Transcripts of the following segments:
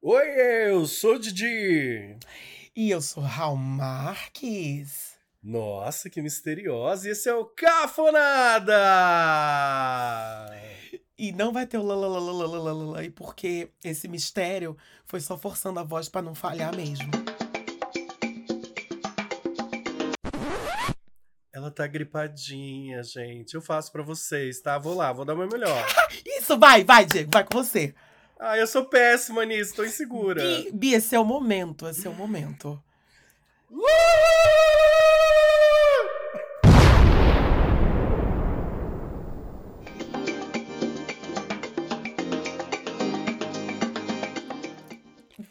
Oi, eu sou o Didi. E eu sou Raul Marques. Nossa, que misteriosa. E esse é o Cafonada! E não vai ter o lalalalalalala aí, porque esse mistério foi só forçando a voz pra não falhar mesmo. Ela tá gripadinha, gente. Eu faço pra vocês, tá? Vou lá, vou dar o meu melhor. Isso, vai, vai, Diego, vai com você. Ah, eu sou péssima nisso, tô insegura. Bi, Bi, esse é o momento, esse é o momento.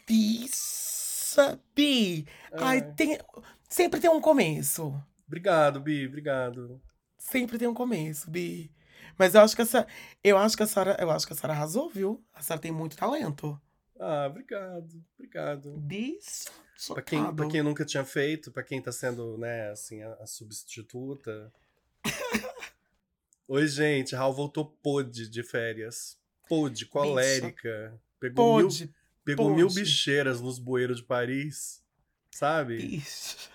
Bicha, Bi. Ai, Ai. tem, sempre tem um começo. Obrigado, Bi, obrigado. Sempre tem um começo, Bi. Mas eu acho que essa, eu acho que a Sara, eu acho que a Sara arrasou, viu? A Sara tem muito talento. Ah, obrigado, obrigado. Bicho, Pra quem, pra quem nunca tinha feito, pra quem tá sendo, né, assim, a, a substituta. Oi, gente, Raul voltou pôde de férias. Pôde, colérica. Pegou, mil, Pode, pegou mil pôde. bicheiras nos bueiros de Paris. Sabe? bicho.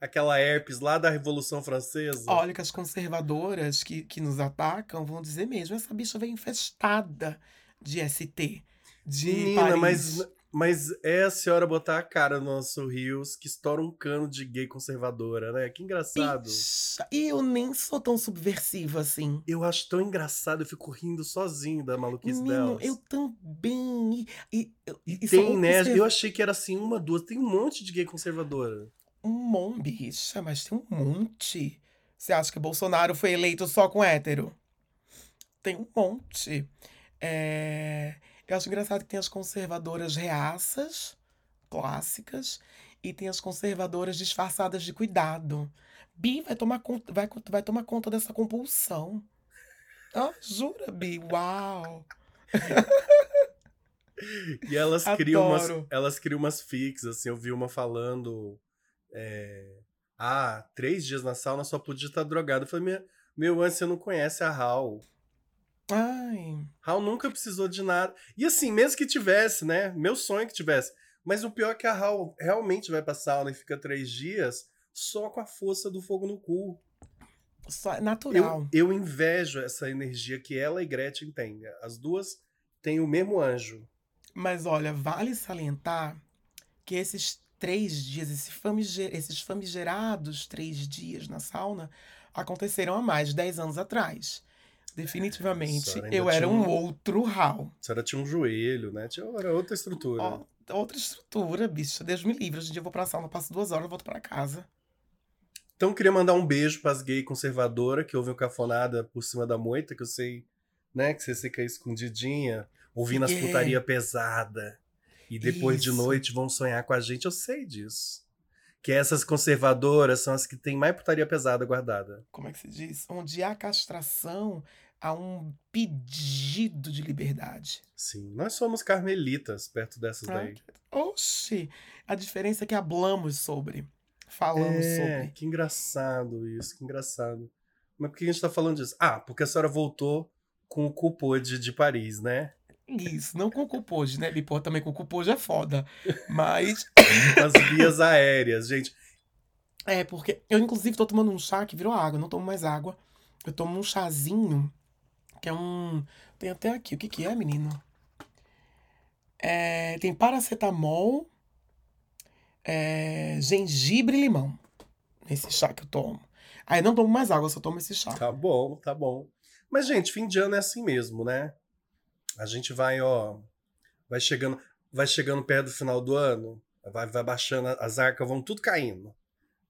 Aquela herpes lá da Revolução Francesa. Olha que as conservadoras que, que nos atacam vão dizer mesmo, essa bicha veio infestada de ST. De Menina, Paris. mas, mas é a senhora botar a cara no nosso Rios que estoura um cano de gay conservadora, né? Que engraçado. E eu nem sou tão subversiva assim. Eu acho tão engraçado, eu fico rindo sozinho da maluquice delas. eu também. E, e, E tem, né? Eu achei que era assim, uma, duas. Tem um monte de gay conservadora. Um monte, bicha, mas tem um monte. Você acha que Bolsonaro foi eleito só com hétero? Tem um monte. É, Eu acho engraçado que tem as conservadoras reaças, clássicas, e tem as conservadoras disfarçadas de cuidado. Bi vai tomar conta, vai, vai tomar conta dessa compulsão. Ah, jura, Bi? Uau! E elas criam umas, elas criam umas fics, assim, eu vi uma falando. É, ah, três dias na sauna só podia estar drogado. Eu falei, meu, meu antes você não conhece a Hal. Ai, Hal nunca precisou de nada. E assim, mesmo que tivesse, né? Meu sonho é que tivesse. Mas o pior é que a Hal realmente vai pra sauna e fica três dias só com a força do fogo no cu. só é Eu, natural. eu invejo essa energia que ela e Gretchen têm. As duas têm o mesmo anjo. Mas olha, vale salientar que esses três dias, esse famiger- esses famigerados três dias na sauna, aconteceram há mais de 10 anos atrás. Definitivamente, eu era um um- outro Hal. A senhora tinha um joelho, né? Tinha era outra estrutura. Ó, outra estrutura, bicho. Deus me livre. Hoje em dia eu vou pra sauna, passo duas horas, volto pra casa. Então queria mandar um beijo pras gay conservadora que ouvem o cafonada por cima da moita, que eu sei, né, que você fica escondidinha, ouvindo as putaria pesada. E depois de Isso. noite vão sonhar com a gente, eu sei disso. Que essas conservadoras são as que têm mais putaria pesada guardada. Como é que se diz? Onde há castração, há um pedido de liberdade. Sim, nós somos carmelitas perto dessas Ah, daí. Oxi! A diferença é que hablamos sobre. Falamos É, sobre. que engraçado isso, que engraçado. Mas por que a gente tá falando disso? Ah, porque a senhora voltou com o cupode de Paris, né? Isso, não com cupojo, né, Bipô? Também com cupojo é foda. Mas, As vias aéreas, gente. é porque eu, inclusive, tô tomando um chá que virou água, não tomo mais água. Eu tomo um chazinho, que é um. Tem até aqui, o que que é, menino? É, tem paracetamol, é, gengibre e limão. Nesse chá que eu tomo. Aí eu não tomo mais água, só tomo esse chá. Tá bom, tá bom. Mas, gente, fim de ano é assim mesmo, né? A gente vai, ó. Vai chegando, vai chegando perto do final do ano, vai, vai baixando, as arcas vão tudo caindo.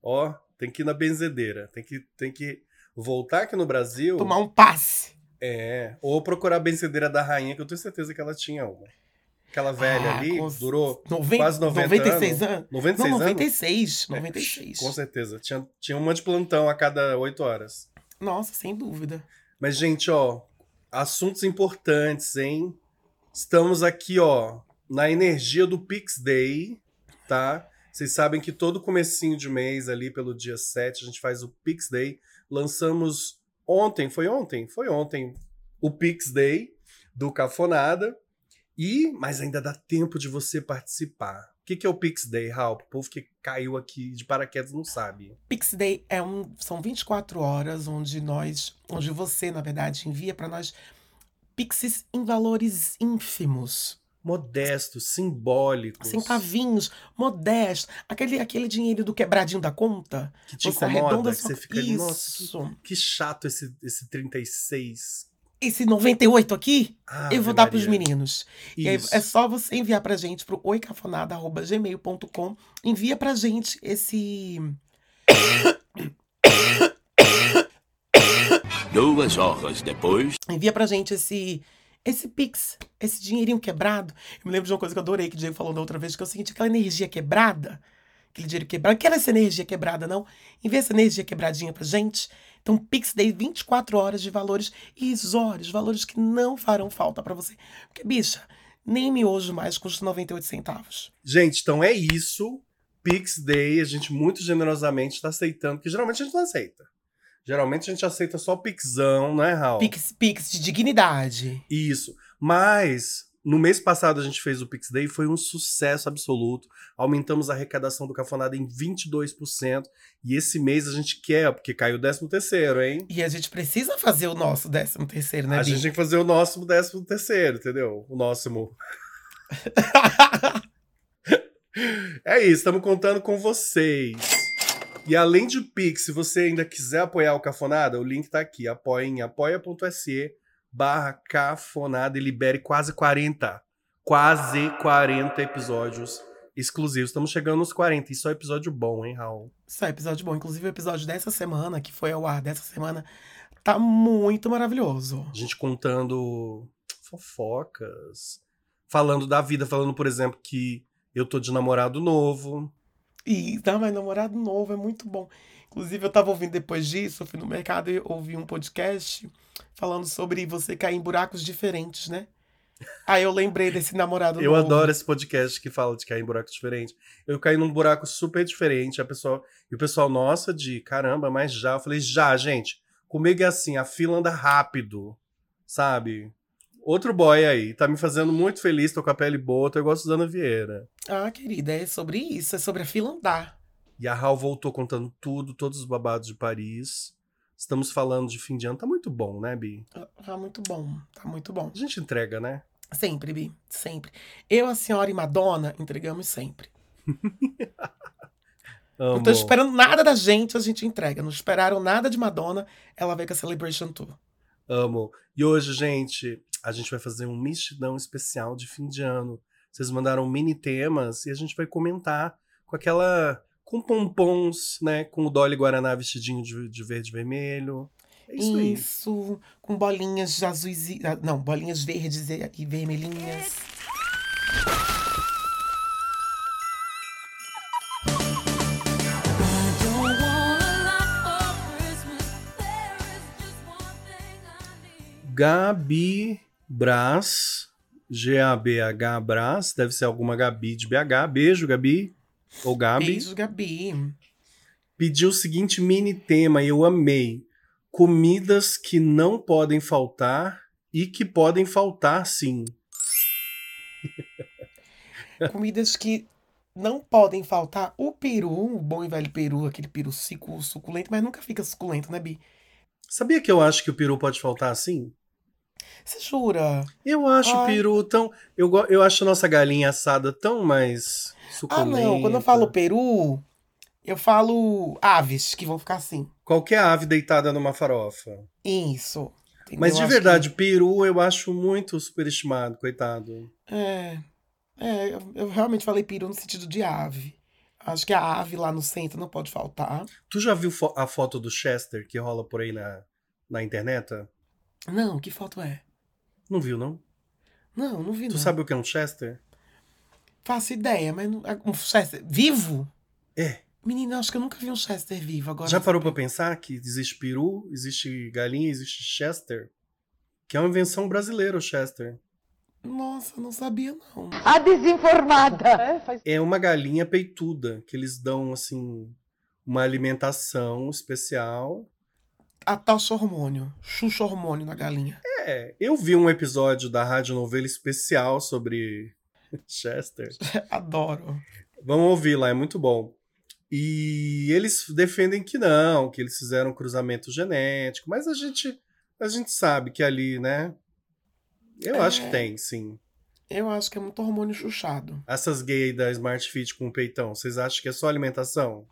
Ó, tem que ir na benzedeira. Tem que, tem que voltar aqui no Brasil. Tomar um passe. É, ou procurar a benzedeira da rainha, que eu tenho certeza que ela tinha uma. Aquela velha Ah, ali, durou 90, quase 90 96 anos. anos? 96 Não, anos. 96. 96. Com certeza. Tinha, tinha uma de plantão a cada 8 horas. Nossa, sem dúvida. Mas, gente, ó, assuntos importantes, hein? Estamos aqui, ó, na energia do Pix Day, tá? Vocês sabem que todo comecinho de mês, ali pelo dia 7, a gente faz o Pix Day. Lançamos ontem, foi ontem? Foi ontem, o Pix Day do Cafonada. E, mas ainda dá tempo de você participar. O que, que é o Pix Day, Raul? O povo que caiu aqui de paraquedas não sabe. Pix Day é um, são 24 horas onde nós, onde você, na verdade, envia para nós Pixes em valores ínfimos. Modestos, simbólicos. Centavinhos, modesto. Aquele, aquele dinheiro do quebradinho da conta. Que te Você incomoda, que só- você fica ali, nossa, Isso. que chato esse, esse 36. Esse 98 aqui, Ave eu vou dar pros Maria. meninos. E aí Isso. é só você enviar pra gente pro oicafonada.gmail.com. Envia pra gente esse. Duas horas depois. Envia pra gente esse. Esse Pix, esse dinheirinho quebrado. Eu me lembro de uma coisa que eu adorei que o Diego falou da outra vez, que é o seguinte: aquela energia quebrada, aquele dinheiro quebrado, não quero essa energia quebrada, não. Envia essa energia quebradinha pra gente. Então, Pix Day 24 horas de valores irrisórios, valores que não farão falta pra você. Porque, bicha, nem miojo mais custa 98 centavos. Gente, então é isso. Pix Day, a gente muito generosamente está aceitando, porque geralmente a gente não aceita. Geralmente a gente aceita só Pixão, né, Raul? Pix, Pix de dignidade. Isso. Mas no mês passado a gente fez o Pix Day, foi um sucesso absoluto. Aumentamos a arrecadação do Cafonada em 22%. E esse mês a gente quer, porque caiu o 13 terceiro, hein? E a gente precisa fazer o nosso 13 terceiro, né, a Bi? gente tem que fazer o nosso 13 terceiro, entendeu? O nosso. É isso, estamos contando com vocês. E além de Pix, se você ainda quiser apoiar o Cafonada, o link tá aqui. Apoie em apoia.se barra cafonada e libere quase 40. Quase 40 episódios exclusivos. Estamos chegando nos 40. E só episódio bom, hein, Raul? Só episódio bom. Inclusive, o episódio dessa semana, que foi ao ar dessa semana, tá muito maravilhoso. A gente contando fofocas. Falando da vida, falando, por exemplo, que eu tô de namorado novo. E tá, mas namorado novo é muito bom. Inclusive, eu tava ouvindo depois disso, eu fui no mercado e ouvi um podcast falando sobre você cair em buracos diferentes, né? Aí eu lembrei desse namorado Eu novo. adoro esse podcast que fala de cair em buraco diferente. Eu caí num buraco super diferente. A pessoa, e o pessoal, nossa, de caramba, mas já. Eu falei, já, gente. Comigo é assim, a fila anda rápido, sabe? Outro boy aí, tá me fazendo muito feliz, tô com a pele boa, eu gosto da Ana Vieira. Ah, querida, é sobre isso, é sobre a fila andar. E a Hal voltou contando tudo, todos os babados de Paris. Estamos falando de fim de ano, tá muito bom, né, Bi? Tá muito bom, tá muito bom. A gente entrega, né? Sempre, Bi, sempre. Eu, a senhora e Madonna entregamos sempre. Não tô esperando nada da gente, a gente entrega. Não esperaram nada de Madonna, ela veio com a Celebration Tour. Amo. E hoje, gente, a gente vai fazer um mexidão especial de fim de ano. Vocês mandaram mini temas e a gente vai comentar com aquela. Com pompons, né? Com o Dolly Guaraná vestidinho de, de verde e vermelho. É isso. Isso, com bolinhas de azuis. e- ah, Não, bolinhas verdes e e vermelhinhas. Gabi Brás. G-A-B-H Brás. Deve ser alguma Gabi de BH. Beijo, Gabi. Ou Gabi. Beijo, Gabi. pediu o seguinte mini tema e eu amei. Comidas que não podem faltar e que podem faltar sim. Comidas que não podem faltar. O peru, o bom e velho peru, aquele peru suculento, mas nunca fica suculento, né, Bi? Sabia que eu acho que o peru pode faltar assim? Você jura? Eu acho o Ai. peru tão. Eu, eu acho a nossa galinha assada tão mais Ah, suculenta. não. Quando eu falo peru, eu falo aves, que vão ficar assim. Qualquer ave deitada numa farofa. Isso. entendeu? Mas de Acho que- verdade, peru eu acho muito superestimado, coitado. É. É, eu, eu realmente falei peru no sentido de ave. Acho que a ave lá no centro não pode faltar. Tu já viu fo- a foto do Chester que rola por aí na, na internet? Não, que foto é? Não viu, não? Não, não vi Tu não. sabe o que é um Chester? Faço ideia, mas não- um Chester vivo? É. Menina, acho que eu nunca vi um Chester vivo agora. Já parou pra pensar que existe peru, existe galinha, existe Chester? Que é uma invenção brasileira, o Chester. Nossa, não sabia não. A desinformada. É uma galinha peituda, que eles dão, assim, uma alimentação especial a taxa hormônio. Xuxa hormônio na galinha. É, eu vi um episódio da rádio novela especial sobre Chester. Adoro. Vamos ouvir lá, é muito bom. E eles defendem que não, que eles fizeram cruzamento genético, mas a gente a gente sabe que ali, né? Eu É. acho que tem, sim. Eu acho que é muito hormônio chuchado. Essas gays da Smart Fit com peitão, vocês acham que é só alimentação?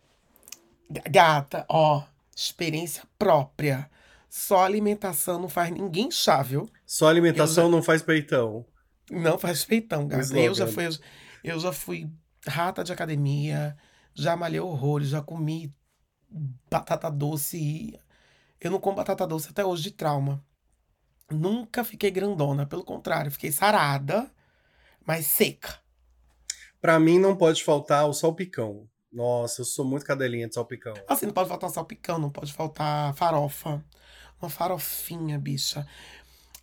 Gata, ó, experiência própria. Só alimentação não faz ninguém chá, viu? Só alimentação não faz peitão. Não faz peitão, slogan. Eu já fui, eu já fui rata de academia, já malhei horrores, já comi batata doce e eu não como batata doce até hoje de trauma. Nunca fiquei grandona, pelo contrário, fiquei sarada, mas seca. Pra mim não pode faltar o salpicão. Nossa, eu sou muito cadelinha de salpicão. Assim, não pode faltar salpicão, não pode faltar farofa. Uma farofinha, bicha.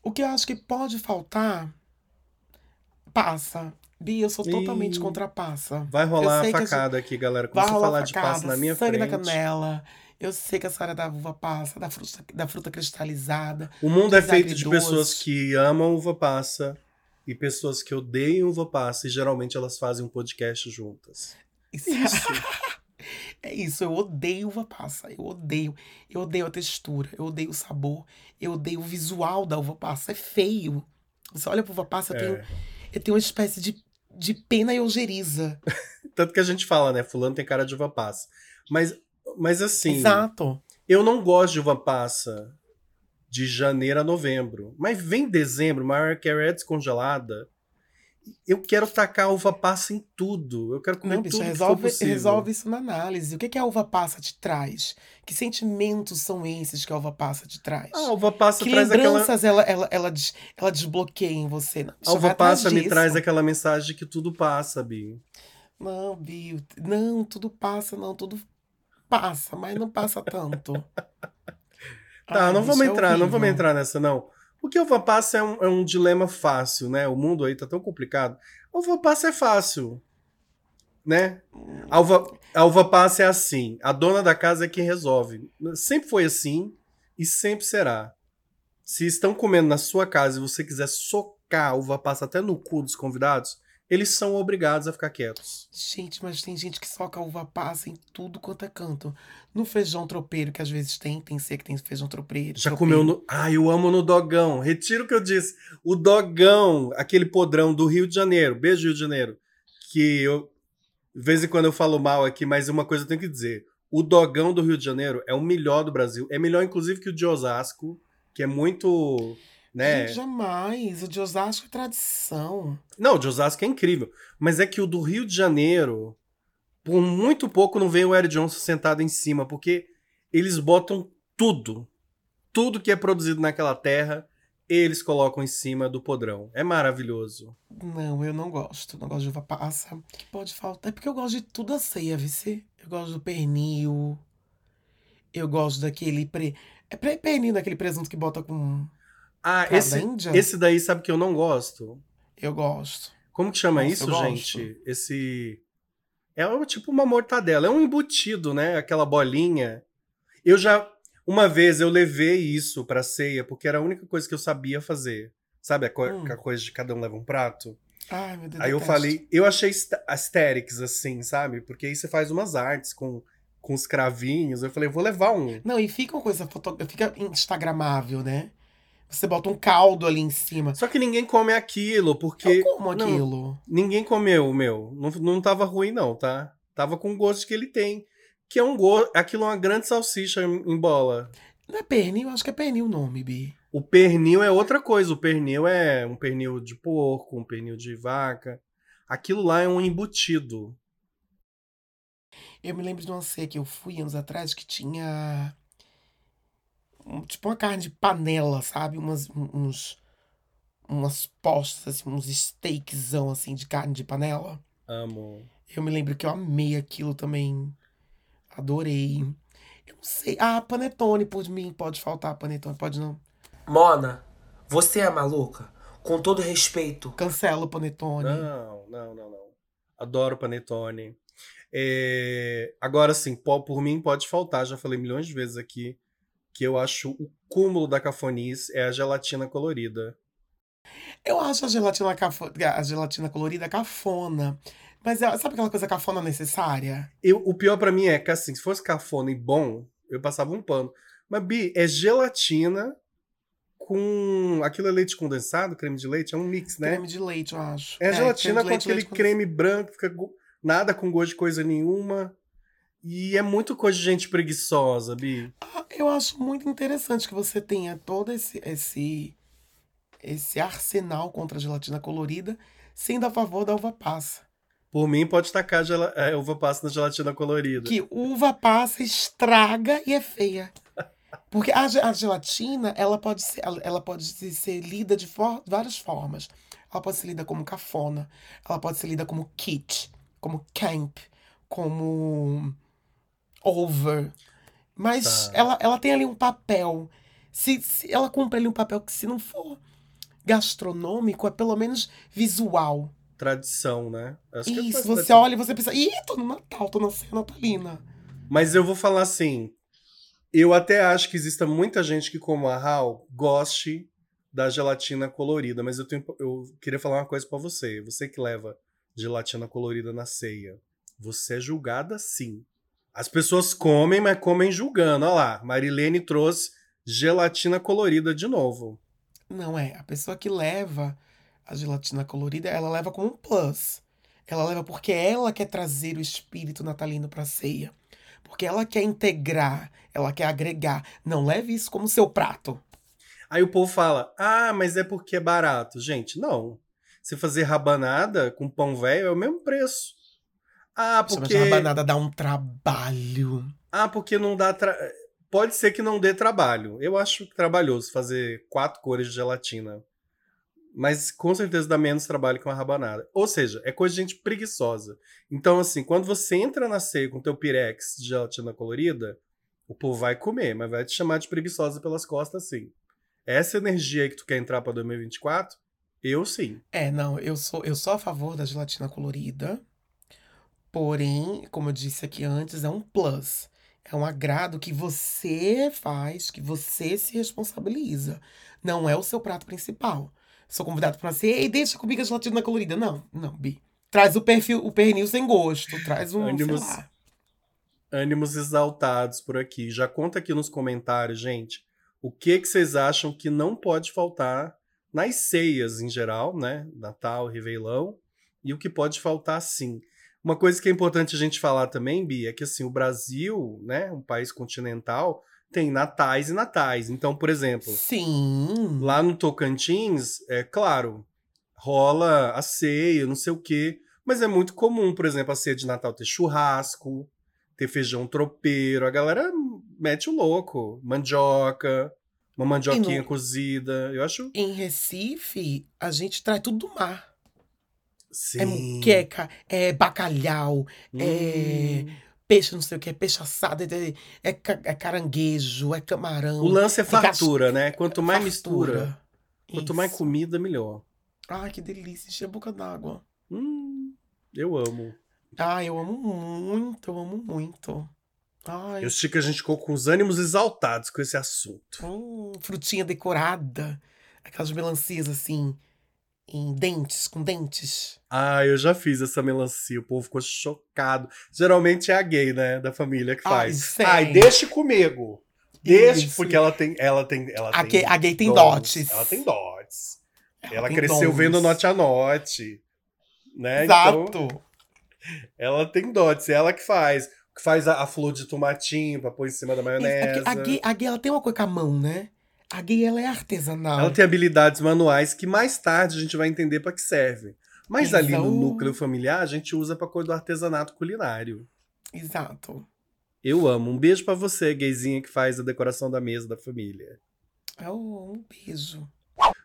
O que eu acho que pode faltar. Passa. Bia, eu sou totalmente contra a passa. Vai rolar a que a gente- facada aqui, galera. Vai a rolar falar de facada, passa na minha sangue frente. na canela. Eu sei que a senhora é da uva passa, da fruta, da fruta cristalizada. O mundo é feito de pessoas que amam uva passa e pessoas que odeiam uva passa e geralmente elas fazem um podcast juntas. Isso. É isso, eu odeio uva passa. Eu odeio. Eu odeio a textura, eu odeio o sabor, eu odeio o visual da uva passa. É feio. Você olha pra uva passa, eu, tenho, É. eu tenho uma espécie de, de pena e ojeriza. Tanto que a gente fala, né? Fulano tem cara de uva passa. Mas, mas assim, Exato. eu não gosto de uva passa de janeiro a novembro. Mas vem dezembro, Mariah Carey é descongelada. Eu quero tacar uva passa em tudo. Eu quero comer Não, bicho, tudo que resolve, possível. resolve isso na análise. O que, que a uva passa te traz? Que sentimentos são esses que a uva passa te traz? Ah, a uva passa que traz aquela... lembranças ela, ela, ela, des- ela desbloqueia em você? Não, A uva passa me traz aquela mensagem de que tudo passa, Bi. Não, Bill, não, tudo passa, não, tudo passa, mas não passa tanto. Tá, Ai, não bicho, vamos é entrar, não vamos horrível. entrar nessa, não. Porque uva passa é um, é um dilema fácil, né? O mundo aí tá tão complicado. A uva passa é fácil, né? A uva, a uva passa é assim. A dona da casa é quem resolve. Sempre foi assim e sempre será. Se estão comendo na sua casa e você quiser socar a uva passa até no cu dos convidados, eles são obrigados a ficar quietos. Gente, mas tem gente que soca uva passa em tudo quanto é canto. No feijão tropeiro, que às vezes tem, tem ser que tem feijão tropeiro. Já tropeiro. comeu no. Ah, eu amo no dogão. Retiro o que eu disse. O dogão, aquele podrão do Rio de Janeiro. Beijo, Rio de Janeiro. Que eu. De vez em quando eu falo mal aqui, mas uma coisa eu tenho que dizer. O dogão do Rio de Janeiro é o melhor do Brasil. É melhor, inclusive, que o de Osasco, que é muito. Né? Gente, jamais. O de Osasco é tradição. Não, o de Osasco é incrível. Mas é que o do Rio de Janeiro, por muito pouco não vem o Eric Johnson sentado em cima, porque eles botam tudo. Tudo que é produzido naquela terra, eles colocam em cima do podrão. É maravilhoso. Não, eu não gosto. Não gosto de uva passa. O que pode faltar? É porque eu gosto de tudo a ceia, VC. Eu gosto do pernil. Eu gosto daquele pre... É pernil daquele presunto que bota com... Ah, esse, esse daí sabe que eu não gosto? Eu gosto. Como que chama Nossa, isso, gente? Esse. É um- tipo uma mortadela. É um embutido, né? Aquela bolinha. Eu já. Uma vez eu levei isso pra ceia, porque era a única coisa que eu sabia fazer. Sabe a, co- Hum. a coisa de cada um leva um prato? Ai, meu Deus. Aí eu detesto. falei, eu achei ast- aesthetics, assim, sabe? Porque aí você faz umas artes com, com os cravinhos. Eu falei, vou levar um. Não, e fica uma coisa foto... fica instagramável, né? Você bota um caldo ali em cima. Só que ninguém come aquilo, porque. Eu como não, aquilo. Ninguém comeu o meu. Não, não tava ruim, não, tá? Tava com o gosto que ele tem. Que é um gosto. Aquilo é uma grande salsicha em, em bola. Não é pernil? Acho que é pernil o nome, Bi. O pernil é outra coisa. O pernil é um pernil de porco, um pernil de vaca. Aquilo lá é um embutido. Eu me lembro de uma ceia que eu fui anos atrás que tinha. Um- tipo uma carne de panela, sabe? Umas, um- uns. Umas postas, assim, uns steakzão assim de carne de panela. Amo. Eu me lembro que eu amei aquilo também. Adorei. Eu não sei. Ah, panetone por mim. Pode faltar panetone, pode não. Mona, você é maluca? Com todo respeito. Cancela o panetone. Não, não, não, não. Adoro panetone. É, Agora sim, po- por mim pode faltar. Já falei milhões de vezes aqui. Que eu acho o cúmulo da cafonice é a gelatina colorida. Eu acho a gelatina, cafo... a gelatina colorida cafona. Mas é- sabe aquela coisa cafona necessária? Eu, o pior pra mim é que, assim, se fosse cafona e bom, eu passava um pano. Mas, Bi, é gelatina com. Aquilo é leite condensado, creme de leite? É um mix, né? Creme de leite, eu acho. É, gelatina creme de com leite, aquele creme branco, fica nada com gosto de coisa nenhuma. E é muito coisa de gente preguiçosa, Bi. Ah, Eu acho muito interessante que você tenha todo esse, esse, esse arsenal contra a gelatina colorida, sendo a favor da uva passa. Por mim, pode tacar gela... é, uva passa na gelatina colorida. Que uva passa estraga e é feia. Porque a, a gelatina, ela pode ser, ela- pode se- ser lida de for- várias formas. Ela pode ser lida como cafona, ela pode ser lida como kit, como camp, como over. Mas Tá. ela, ela tem ali um papel. Se, se ela cumpre ali um papel que, se não for gastronômico, é pelo menos visual. Tradição, né? Acho que Isso, você tradição. olha e você pensa, ih, tô no Natal, tô na ceia natalina. Mas eu vou falar assim. Eu até acho que exista muita gente que, como a Hal, goste da gelatina colorida. Mas eu, tenho, eu queria falar uma coisa pra você. Você que leva gelatina colorida na ceia. Você é julgada sim. As pessoas comem, mas comem julgando. Olha lá, Marilene trouxe gelatina colorida de novo. Não é. A pessoa que leva a gelatina colorida, ela leva como um plus. Ela leva porque ela quer trazer o espírito natalino pra ceia. Porque ela quer integrar, ela quer agregar. Não leve isso como seu prato. Aí o povo fala: ah, mas é porque é barato. Gente, não. Você fazer rabanada com pão velho é o mesmo preço. Ah, porque. de rabanada dá um trabalho. Ah, porque não dá. Tra... Pode ser que não dê trabalho. Eu acho trabalhoso fazer quatro cores de gelatina. Mas com certeza dá menos trabalho que uma rabanada. Ou seja, é coisa de gente preguiçosa. Então, assim, quando você entra na ceia com teu pirex de gelatina colorida, o povo vai comer, mas vai te chamar de preguiçosa pelas costas, sim. Essa energia aí que tu quer entrar pra 2024, eu sim. É, não, eu sou, eu sou a favor da gelatina colorida. Porém, como eu disse aqui antes, é um plus. É um agrado que você faz, que você se responsabiliza. Não é o seu prato principal. Sou convidado pra ser, ei, deixa comigo a gelatina colorida. Não, não, Bi. Traz o perfil, o pernil sem gosto. Traz um, Ânimos- sei lá. ânimos exaltados por aqui. Já conta aqui nos comentários, gente, o que que vocês acham que não pode faltar nas ceias em geral, né? Natal, Réveillon, e o que pode faltar sim. Uma coisa que é importante a gente falar também, Bia, é que assim, o Brasil, né, um país continental, tem natais e natais. Então, por exemplo, Sim. Lá no Tocantins, é claro, rola a ceia, não sei o quê. Mas é muito comum, por exemplo, a ceia de Natal ter churrasco, ter feijão tropeiro. A galera mete o louco. Mandioca, uma mandioquinha no- cozida. Eu acho. Em Recife, a gente traz tudo do mar. Sim. É muqueca, é bacalhau, é Hum. peixe não sei o que, é peixe assado, é, é é caranguejo, é camarão. O lance é cas- fartura, né? Quanto mais mistura, fartura. quanto mais Isso. comida, melhor. Ai, que delícia, enche a boca d'água. Hum, eu amo. Ai, eu amo muito, eu amo muito. Ai, Eu sei que a gente ficou com os ânimos exaltados com esse assunto. hum, frutinha decorada. Aquelas melancias assim, em dentes, com dentes. Ah, eu já fiz essa melancia, o povo ficou chocado. Geralmente é a gay, né, da família que Ai, faz. sim. Ai, deixe comigo. Deixe, Isso. porque ela tem, ela tem, ela A, tem gay, a gay tem dotes. Ela tem dotes. Ela, tem cresceu dons. vendo note a note, né? Exato. Então, ela tem dotes, é ela que faz. Que faz a, a flor de tomatinho pra pôr em cima da Isso, é maionese. porque a gay, a gay, ela tem uma coisa com a mão, né? A gay, ela é artesanal. Ela tem habilidades manuais que mais tarde a gente vai entender pra que serve. Mas ali no núcleo familiar a gente usa pra coisa do artesanato culinário. Exato. Eu amo. Um beijo pra você, gayzinha que faz a decoração da mesa da família. É um, beijo.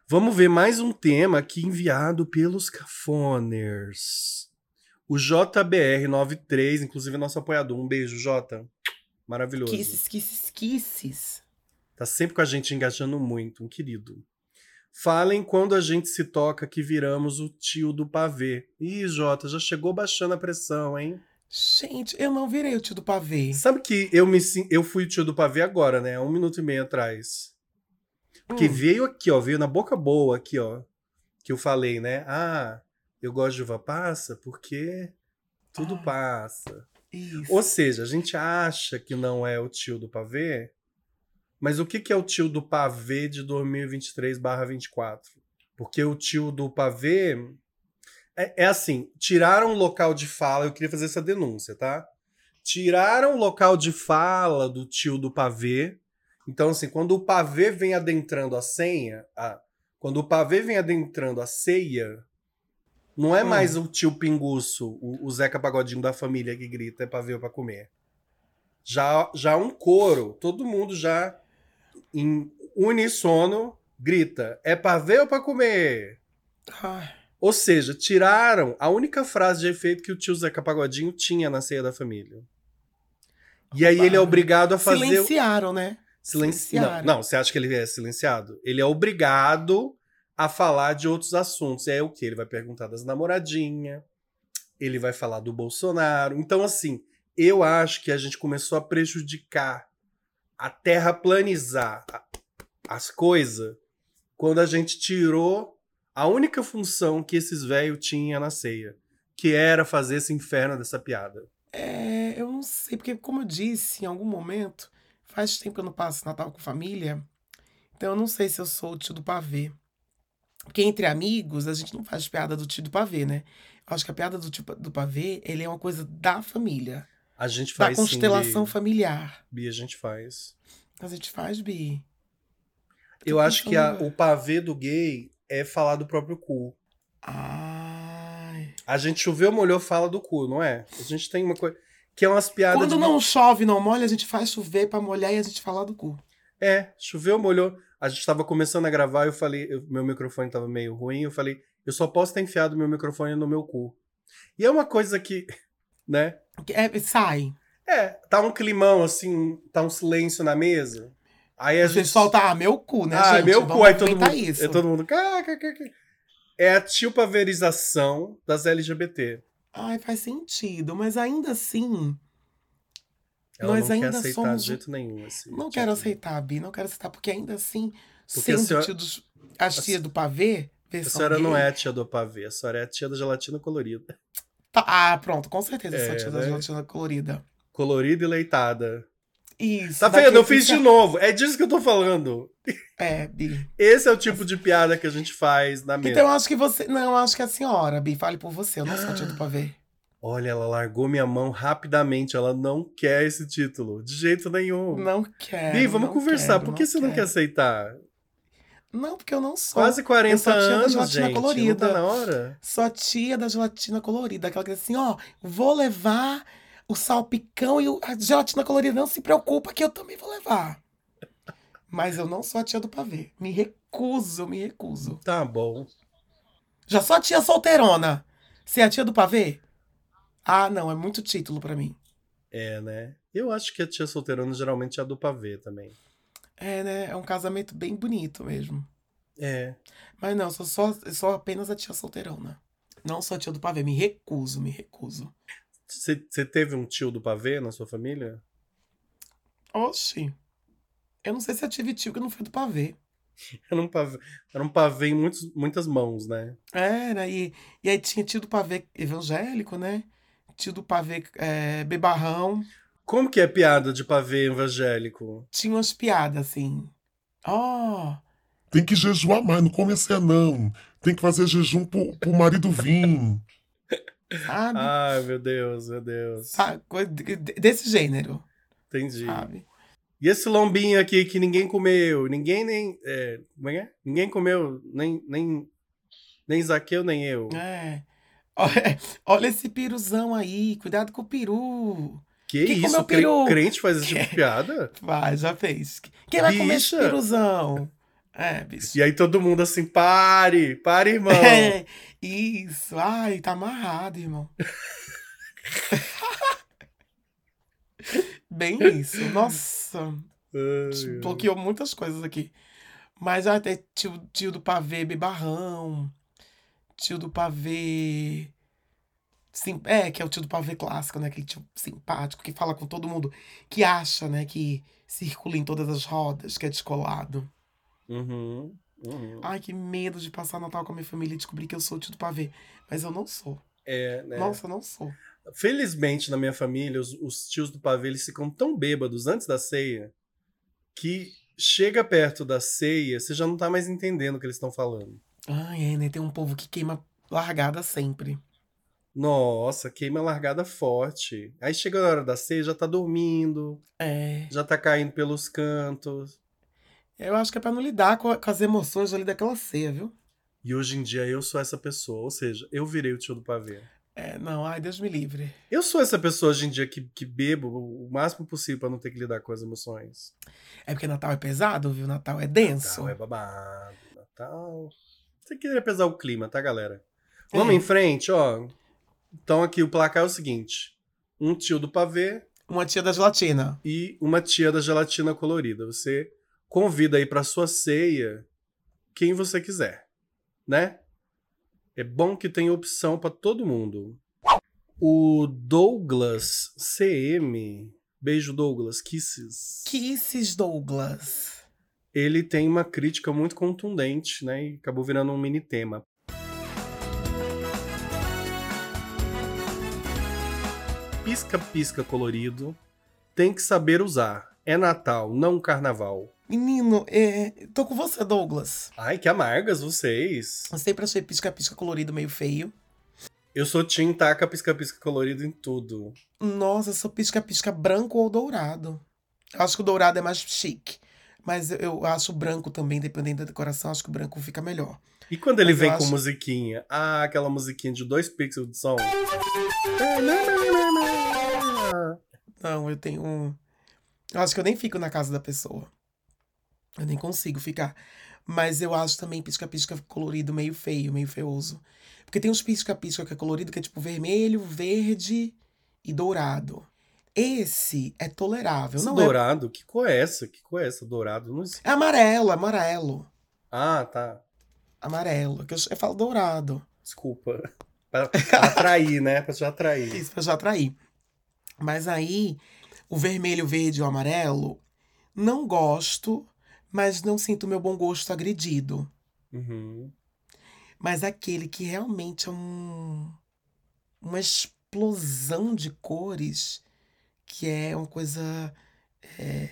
Vamos ver mais um tema aqui enviado pelos cafoners. O JBR93, inclusive nosso apoiador. Um beijo, Jota. Maravilhoso. Kisses, kisses, kisses. Tá sempre com a gente engajando muito, um querido. Falem quando a gente se toca que viramos o tio do pavê. Ih, Jota, já chegou baixando a pressão, hein? Gente, eu não virei o tio do pavê. Sabe que eu me eu fui o tio do pavê agora, né? Um minuto e meio atrás. Porque Hum. veio aqui, ó, veio na boca boa aqui, ó. Que eu falei, né? Ah, eu gosto de uva passa porque tudo Ah. passa. Isso. Ou seja, a gente acha que não é o tio do pavê, mas o que, que é o tio do pavê de 2023/24? Porque o tio do pavê é, é assim: tiraram o local de fala, eu queria fazer essa denúncia, tá? Tiraram o local de fala do tio do pavê. Então, assim, quando o pavê vem adentrando a senha, a- quando o pavê vem adentrando a ceia, não é Hum. mais o tio pinguço, o, o Zeca Pagodinho da família que grita é pavê pra comer. Já, já um coro, todo mundo já em unissono grita: é pavê ou pra comer? Ai, Ou seja, tiraram a única frase de efeito que o tio Zeca Pagodinho tinha na ceia da família. E aí ele é Roubaram. obrigado a fazer. Silenciaram, né? Silenci... Não, Silenciaram. não, você acha que ele é silenciado? Ele é obrigado a falar de outros assuntos. E aí o que? Ele vai perguntar das namoradinhas, ele vai falar do Bolsonaro. Então, assim, eu acho que a gente começou a prejudicar, a terraplanizar as coisas quando a gente tirou a única função que esses velhos tinham na ceia, que era fazer esse inferno dessa piada. É, eu não sei, porque como eu disse em algum momento, faz tempo que eu não passo Natal com família, então eu não sei se eu sou o tio do pavê. Porque entre amigos, a gente não faz piada do tio do pavê, né? Eu acho que a piada do tio do pavê, ele é uma coisa da família, A gente da faz sim, constelação Bi. familiar. Bi, a gente faz. A gente faz, Bi. Eu acho que a- o pavê do gay é falar do próprio cu. Ai. A gente choveu, molhou, fala do cu, não é? A gente tem uma coisa. Que é umas piadas. Quando não chove, não molha, a gente faz chover pra molhar e a gente fala do cu. É, choveu, molhou. A gente tava começando a gravar, eu falei, eu- meu microfone tava meio ruim, eu falei, eu só posso ter enfiado meu microfone no meu cu. E é uma coisa que, né? É, sai. É, tá um climão assim, tá um silêncio na mesa. Aí a A gente gente solta, ah, meu cu, né, Ah, gente? meu Vamos cu, aí todo mundo. isso. É todo mundo. "Cá, cá, cá, cá." É a tilpaverização das LGBT. Ai, faz sentido, mas ainda assim, Ela Nós não ainda quer aceitar somos- de jeito nenhum. Esse não quero aceitar, Bi, não quero aceitar, porque ainda assim, Porque a sendo senhora- tio dos, as tias do pavê, A senhora não gay, é a tia do pavê, a senhora é a tia da gelatina colorida. Tá- ah, pronto, com certeza É, a tia da né? gelatina colorida. Colorida e leitada. Isso. Tá vendo? Eu fiz de novo. É disso que eu tô falando. É, Bi. Esse é o tipo de piada que a gente faz na mesa. Então eu acho que você. Não, eu acho que a senhora, Bi, fale por você. Eu não sou a tia do pavê. Olha, ela largou minha mão rapidamente. Ela não quer esse título. De jeito nenhum. Não quero. Bi, vamos conversar. quero, Por que você não quer quero. aceitar? Não, porque eu não sou. Quase 40 sou a tia da anos, gelatina gente. colorida. Não tá na hora? Sou tia da gelatina colorida. Aquela que diz assim, ó, vou levar o salpicão e a gelatina colorida. Não se preocupa que eu também vou levar. Mas eu não sou a tia do pavê. Me recuso, me recuso. Tá bom. Já sou a tia solteirona. Ser a tia do pavê? Ah, não, é muito título pra mim. É, né? Eu acho que a tia solteirona geralmente é a do pavê também. É, né? É um casamento bem bonito mesmo. É. Mas não, sou, só, sou apenas a tia solteirona. Não sou a tia do pavê. Me recuso, me recuso. Você você teve um tio do pavê na sua família? Oxi. Eu não sei se eu tive tio que não foi do pavê. Era um pavê, era um pavê em muitos, muitas mãos, né? Era, e, e aí tinha tio do pavê evangélico, né? Tio do pavê é, bebarrão. Como que é piada de pavê evangélico? Tinha umas piadas assim. Ó, Tem que jejuar mais, não come assim não. Tem que fazer jejum pro, pro marido vir. sabe? Ai, meu Deus, meu Deus. Sabe? Desse gênero, Entendi. sabe? E esse lombinho aqui que ninguém comeu? Ninguém nem. É, como é é? Ninguém comeu, nem, nem, nem Zaqueu, nem eu. É. Olha, olha esse piruzão aí, cuidado com o peru. Que Quem isso? Cre-? Crente faz esse tipo de piada? Vai, já fez. Quem vai comer esse piruzão? É, bicho. E aí todo mundo assim, pare, pare, irmão. É, isso. Ai, tá amarrado, irmão. Bem isso. Nossa, Ai, bloqueou muitas coisas aqui. Mas tem tio, tio do pavê bebarrão. Tio do pavê. Sim, é, que é o tio do pavê clássico, né? Aquele tio simpático que fala com todo mundo, que acha, né, que circula em todas as rodas, que é descolado. Uhum. Uhum. Ai, que medo de passar Natal com a minha família e descobrir que eu sou o tio do pavê. Mas eu não sou. É, né? Nossa, eu não sou. Felizmente, na minha família, os, os tios do pavê eles ficam tão bêbados antes da ceia que chega perto da ceia, você já não tá mais entendendo o que eles estão falando. Ai, é, né? Tem um povo que queima largada sempre. Nossa, queima largada forte. Aí chega na hora da ceia, já tá dormindo, É. já tá caindo pelos cantos. Eu acho que é pra não lidar com, a- com as emoções ali daquela ceia, viu? E hoje em dia eu sou essa pessoa, ou seja, eu virei o tio do pavê. É, não, ai, Deus me livre. Eu sou essa pessoa hoje em dia que, que bebo o máximo possível pra não ter que lidar com as emoções. É porque Natal é pesado, viu? Natal é denso. Natal é babado. Natal. Você queria pesar o clima, tá, galera? Vamos É. em frente, ó. Então aqui o placar é o seguinte: um tio do pavê Uma tia da gelatina. e uma tia da gelatina colorida. Você convida aí pra sua ceia quem você quiser, né? É bom que tem opção pra todo mundo. O Douglas CM, beijo Douglas, kisses. Kisses Douglas. ele tem uma crítica muito contundente, né? E acabou virando um mini tema. Pisca-pisca colorido tem que saber usar. É Natal, não Carnaval. Menino, é... tô com você, Douglas. Ai, que amargas vocês. Eu sempre achei pisca-pisca colorido meio feio. Eu sou Tim taca pisca-pisca colorido em tudo. Nossa, eu sou pisca-pisca branco ou dourado. Acho que o dourado é mais chique. Mas eu- acho o branco também, dependendo da decoração, acho que o branco fica melhor. E quando ele Mas vem com acho- musiquinha? Ah, aquela musiquinha de dois pixels de som. Não, eu tenho. Eu acho que eu nem fico na casa da pessoa. Eu nem consigo ficar. Mas eu acho também pisca-pisca colorido meio feio, meio feioso. Porque tem uns pisca-pisca que é colorido, que é tipo vermelho, verde e dourado. Esse é tolerável. Esse Não é... dourado, que cor é essa? Que cor é essa? Dourado? Não... existe. é amarelo, amarelo. Ah, tá. Amarelo. Que eu, eu falo dourado. Desculpa. Pra pra atrair, né? Pra te atrair. Isso pra já atrair. Mas aí, o vermelho, o verde e o amarelo, não gosto, mas não sinto meu bom gosto agredido. Uhum. Mas aquele que realmente é um, uma explosão de cores, que é uma coisa é,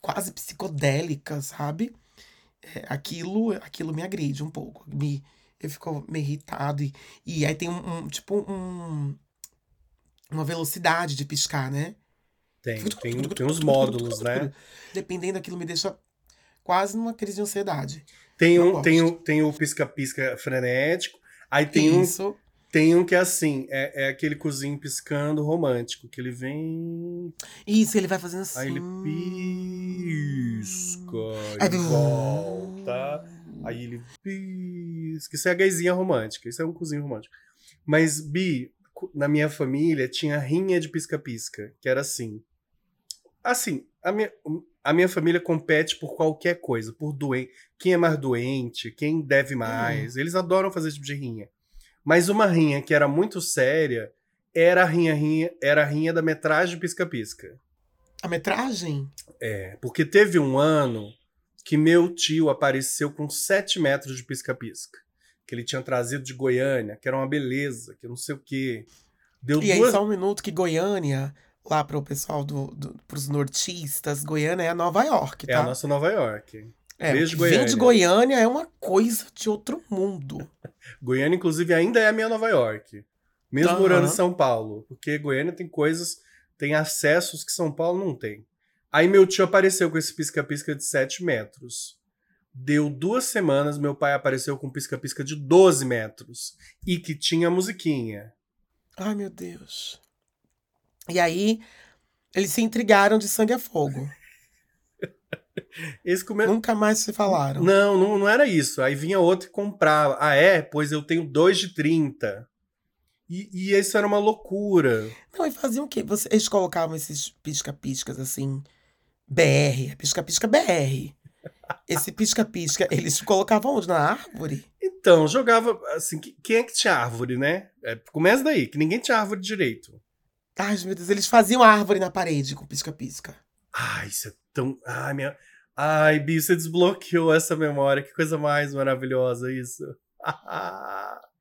quase psicodélica, sabe? É, aquilo, aquilo me agride um pouco. Me, eu fico meio irritado. E, e aí tem um, um- tipo um, uma velocidade de piscar, né? Tem, tem, tem uns módulos, né? Dependendo daquilo, me deixa quase numa crise de ansiedade. Tem um, tem um, tem o pisca-pisca frenético. Aí tem um, Isso. tem um que é assim, é, é aquele cozinho piscando romântico, que ele vem, Isso, ele vai fazendo assim. aí ele pisca, Aí ele volta, aí ele pisca. Isso é a gaysinha romântica, isso é um cozinho romântico. Mas, Bi, na minha família tinha rinha de pisca-pisca, que era assim. Assim, a minha, a minha família compete por qualquer coisa, por doente. Quem é mais doente, quem deve mais. Eles adoram fazer esse tipo de rinha. Mas uma rinha que era muito séria era a rinha, rinha, era a rinha da metragem pisca-pisca. A metragem? É, porque teve um ano que meu tio apareceu com 7 metros de pisca-pisca. Que ele tinha trazido de Goiânia, que era uma beleza, que não sei o quê. Deu E aí, duas. só um minuto, que Goiânia, lá para o pessoal, do, do, pros nortistas, Goiânia é Nova York, É tá? a nossa Nova York. É, que vem de Goiânia. Goiânia é uma coisa de outro mundo. Goiânia, inclusive, ainda é a minha Nova York. Mesmo Aham. morando em São Paulo. Porque Goiânia tem coisas, tem acessos que São Paulo não tem. Aí meu tio apareceu com esse pisca-pisca de 7 metros. Deu duas semanas, meu pai apareceu com um pisca-pisca de 12 metros. E que tinha musiquinha. Ai, meu Deus. E aí, eles se intrigaram de sangue a fogo. Esse come... Nunca mais se falaram. Não, não, não era isso. Aí vinha outro e comprava. Ah, é? Pois eu tenho dois de 30. E, e isso era uma loucura. Não, e faziam o quê? Você- Eles colocavam esses pisca-piscas assim, BR, pisca-pisca BR. Esse pisca-pisca, eles colocavam onde? Na árvore? Então, jogava assim, que- quem é que tinha árvore, né? É, começa daí, que ninguém tinha árvore direito. Ai, meu Deus, eles faziam árvore na parede com pisca-pisca. Ai, isso é tão. Ai, minha. Ai, Bi, você desbloqueou essa memória. Que coisa mais maravilhosa isso.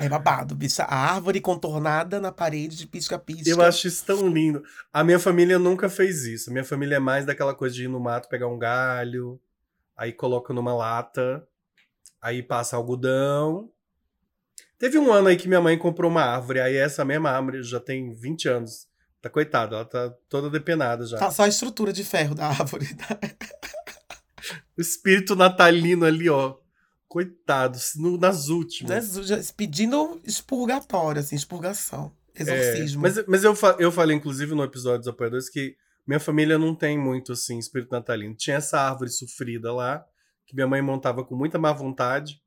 É babado, bicho. A árvore contornada na parede de pisca-pisca. Eu acho isso tão lindo. A minha família nunca fez isso. A minha família é mais daquela coisa de ir no mato pegar um galho, aí coloca numa lata, aí passa algodão. Teve um ano aí que minha mãe comprou uma árvore, aí essa mesma árvore já tem 20 anos. Tá coitada, ela tá toda depenada já. Tá só a estrutura de ferro da árvore. O espírito natalino ali, ó. Coitado, no- nas últimas. Já Pedindo expurgatório, assim, expurgação. Exorcismo. É, mas mas eu, eu falei, inclusive, no episódio dos apoiadores, que minha família não tem muito, assim, espírito natalino. Tinha essa árvore sofrida lá, que minha mãe montava com muita má vontade.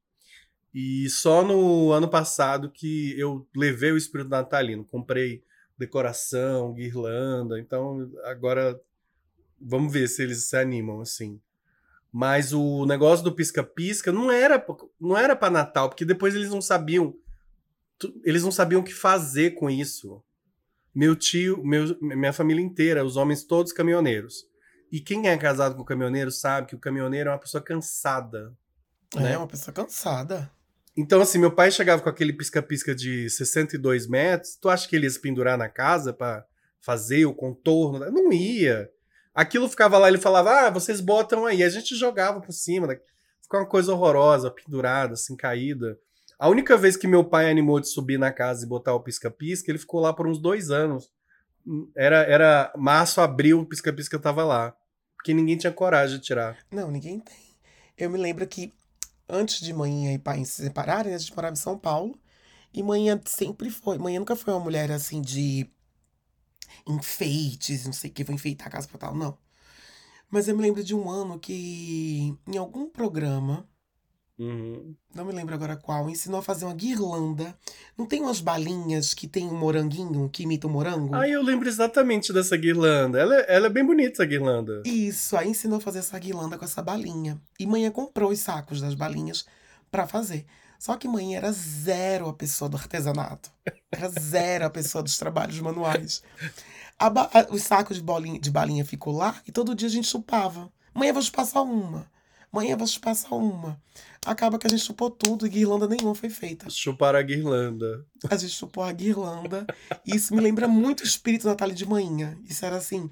E só no ano passado que eu levei o espírito natalino. Comprei decoração, guirlanda. Então, agora, vamos ver se eles se animam, assim. Mas o negócio do pisca-pisca não era, não era para Natal, porque depois eles não sabiam eles não sabiam o que fazer com isso. Meu tio, meu- minha família inteira, os homens todos caminhoneiros. E quem é casado com caminhoneiro sabe que o caminhoneiro é uma pessoa cansada. né? É uma pessoa cansada. Então, assim, meu pai chegava com aquele pisca-pisca de 62 metros. Tu acha que ele ia se pendurar na casa pra fazer o contorno? Não ia. Aquilo ficava lá, ele falava, ah, vocês botam aí. A gente jogava por cima. Ficava uma coisa horrorosa, pendurada, assim, caída. A única vez que meu pai animou de subir na casa e botar o pisca-pisca, ele ficou lá por uns dois anos. Era, era março, abril, o pisca-pisca tava lá. Porque ninguém tinha coragem de tirar. Não, ninguém tem. Eu me lembro que antes de mãe e pai se separarem, a gente morava em São Paulo. E mãe sempre foi. Mãe nunca foi uma mulher assim de enfeites, não sei o que, vou enfeitar a casa pra tal. Não. Mas eu me lembro de um ano que, em algum programa, Uhum. não me lembro agora qual, ensinou a fazer uma guirlanda. Não tem umas balinhas que tem um moranguinho que imita o morango? Ah, eu lembro exatamente dessa guirlanda. Ela, é- ela é bem bonita, essa guirlanda. Isso, aí ensinou a fazer essa guirlanda com essa balinha. E manhã comprou os sacos das balinhas pra fazer. Só que mãe era zero a pessoa do artesanato. Era zero a pessoa dos trabalhos manuais. A a- os sacos de, bolinha, de balinha ficou lá e todo dia a gente chupava. Mãe, eu vou chupar só uma. Mãe, eu vou chupar só uma. Acaba que a gente chupou tudo e guirlanda nenhuma foi feita. Chuparam a guirlanda. A gente chupou a guirlanda. E isso me lembra muito o espírito natalino de manhã. Isso era assim.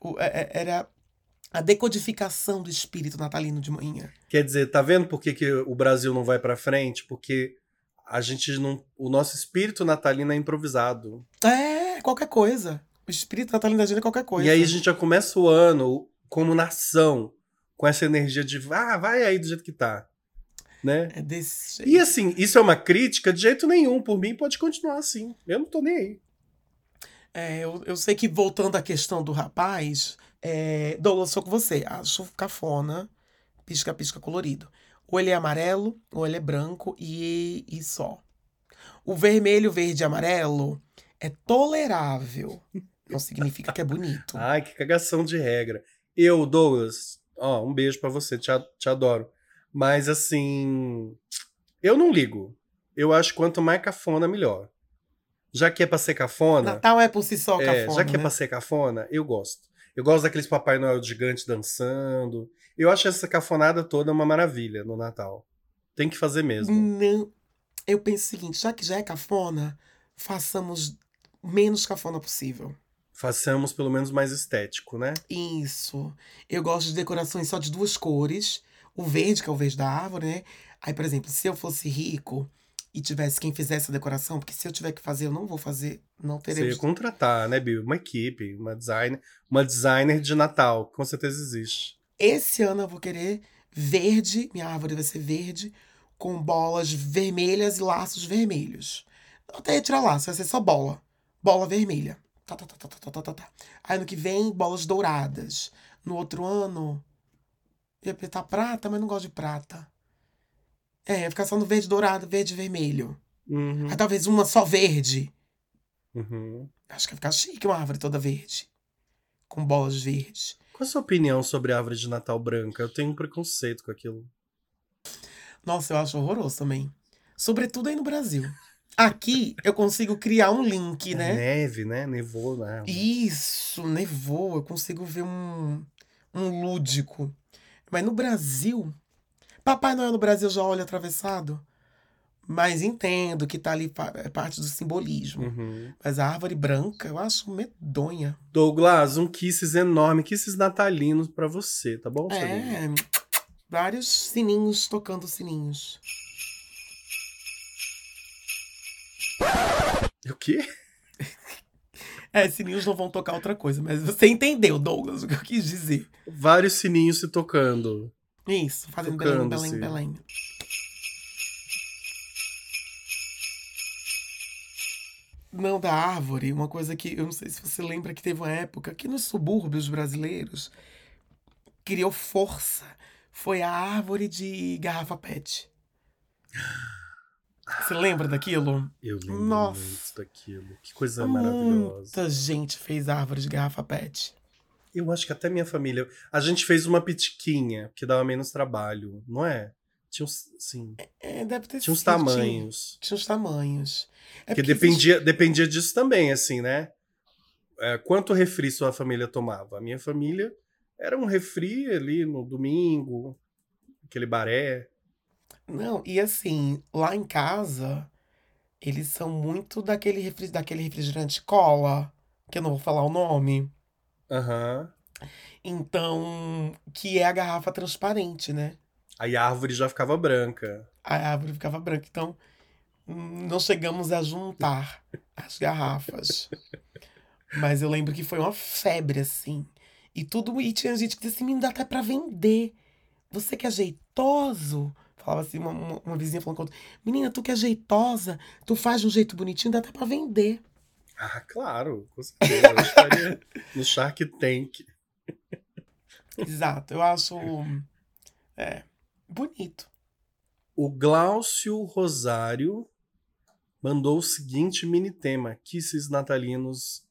o- é- é- era a decodificação do espírito natalino de manhã. Quer dizer, tá vendo por que, que o Brasil não vai pra frente? Porque a gente não. O nosso espírito natalino é improvisado. É, qualquer coisa. O espírito natalino da gente é qualquer coisa. E aí a gente já começa o ano como nação, com essa energia de ah, vai aí do jeito que tá. Né? É desse jeito. E assim, isso é uma crítica de jeito nenhum. Por mim, pode continuar assim. Eu não tô nem aí. É, eu, eu sei que voltando à questão do rapaz, é, Douglas, sou com você. Acho cafona, pisca-pisca colorido. Ou ele é amarelo, ou ele é branco e, e só. O vermelho, verde e amarelo é tolerável. Não significa que é bonito. Ai, que cagação de regra. Eu, Douglas, ó, um beijo pra você, te, te adoro. Mas assim, eu não ligo. Eu acho que quanto mais cafona, melhor. Já que é pra ser cafona, Natal é por si só é, cafona. já que é né? pra ser cafona, eu gosto. Eu gosto daqueles Papai Noel gigante dançando. Eu acho essa cafonada toda uma maravilha no Natal. Tem que fazer mesmo. Não. Eu penso o seguinte, já que já é cafona, façamos menos cafona possível. Façamos pelo menos mais estético, né? Isso. Eu gosto de decorações só de duas cores. O verde, que é o verde da árvore, né? Aí, por exemplo, se eu fosse rico e tivesse quem fizesse a decoração, porque se eu tiver que fazer, eu não vou fazer, não Você ia teremos. contratar, né, Bill? Uma equipe, uma designer, uma designer de Natal, com certeza existe. Esse ano eu vou querer verde, minha árvore vai ser verde, com bolas vermelhas e laços vermelhos. Eu até ia tirar laço, vai ser só bola. Bola vermelha. Tá, tá, tá, tá, tá, tá, tá, tá. Aí ano que vem, bolas douradas. No outro ano, ia apertar prata, mas não gosto de prata. É, ficar só no verde dourado, verde e vermelho. Uhum, Aí talvez uma só verde. uhum. Acho que ia ficar chique uma árvore toda verde. Com bolas verdes. Qual a sua opinião sobre a árvore de Natal branca? Eu tenho um preconceito com aquilo. Nossa, eu acho horroroso também. Sobretudo aí no Brasil. Aqui eu consigo criar um link, É né? neve, né? Nevou, né? Isso, nevou. Eu consigo ver um, um lúdico. Mas no Brasil, Papai Noel no Brasil já olha atravessado. Mas entendo que tá ali é parte do simbolismo. Uhum. Mas a árvore branca eu acho medonha. Douglas, um kisses enorme, kisses natalinos pra você, tá bom? É, vários sininhos tocando sininhos. O quê? É, sininhos não vão tocar outra coisa, mas você entendeu, Douglas, o que eu quis dizer. Vários sininhos se tocando. Isso, fazendo Belém. Belém, Belém. Não, da árvore, uma coisa que eu não sei se você lembra que teve uma época que nos subúrbios brasileiros criou força. Foi a árvore de garrafa PET. Você lembra daquilo? Eu lembro Nossa. muito daquilo. Que coisa maravilhosa. Muita gente fez árvore de garrafa PET. Eu acho que até minha família. A gente fez uma pitiquinha, que dava menos trabalho, não é? Tinha uns, assim, É, deve ter tinha uns sido, tinha- tamanhos. Tinha uns tamanhos. É Porque porque dependia, dependia disso também, assim, né? É, quanto refri sua família tomava? A minha família era um refri ali no domingo, aquele baré. Não, e assim, lá em casa, eles são muito daquele, refri... daquele refrigerante cola, que eu não vou falar o nome. Aham. Então, que é a garrafa transparente, né? Aí a árvore já ficava branca. A árvore ficava branca. Então, não chegamos a juntar as garrafas. Mas eu lembro que foi uma febre, assim. E tudo. E tinha gente que dizia assim: menino, dá até pra vender. Você que é jeitoso. Falava assim, uma, uma, uma vizinha falando com outra. Menina, tu que é jeitosa, tu faz de um jeito bonitinho, dá até pra vender. Ah, claro, com certeza. Eu estaria no Shark Tank. Exato. Eu acho. É. Bonito. O Glaucio Rosário mandou o seguinte mini tema: Kisses natalinos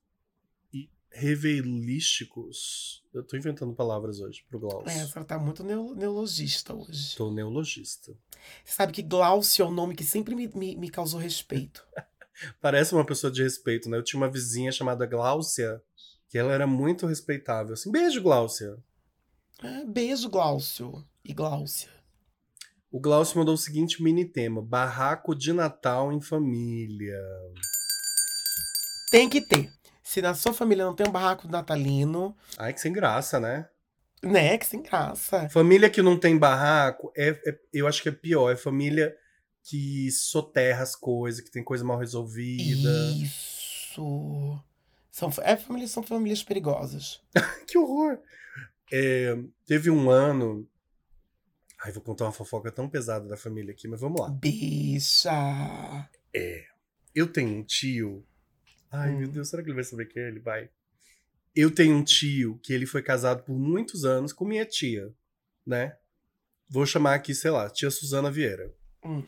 e revelísticos. Eu tô inventando palavras hoje pro Glaucio. É, ela tá muito neo- neologista hoje. Tô neologista. Você sabe que Glaucio é um nome que sempre me, me, me causou respeito. Parece uma pessoa de respeito, né? Eu tinha uma vizinha chamada Gláucia, que ela era muito respeitável. Assim, beijo, Gláucia. É, beijo, Glaucio e Gláucia. O Glaucio mandou o seguinte mini tema: Barraco de Natal em família. Tem que ter. Se na sua família não tem um barraco natalino, Ai, que sem graça, né? né, que sem graça. Família que não tem barraco, é, é- eu acho que é pior. É família que soterra as coisas, que tem coisa mal resolvida. Isso. São, é, famílias, são famílias perigosas. Que horror! É, teve um ano. Ai, vou contar uma fofoca tão pesada da família aqui, mas vamos lá. Bicha. Eu tenho um tio. Ai, Hum. meu Deus, será que ele vai saber que é ele? Vai. Eu tenho um tio que ele foi casado por muitos anos com minha tia, né? Vou chamar aqui, sei lá, tia Suzana Vieira. Hum.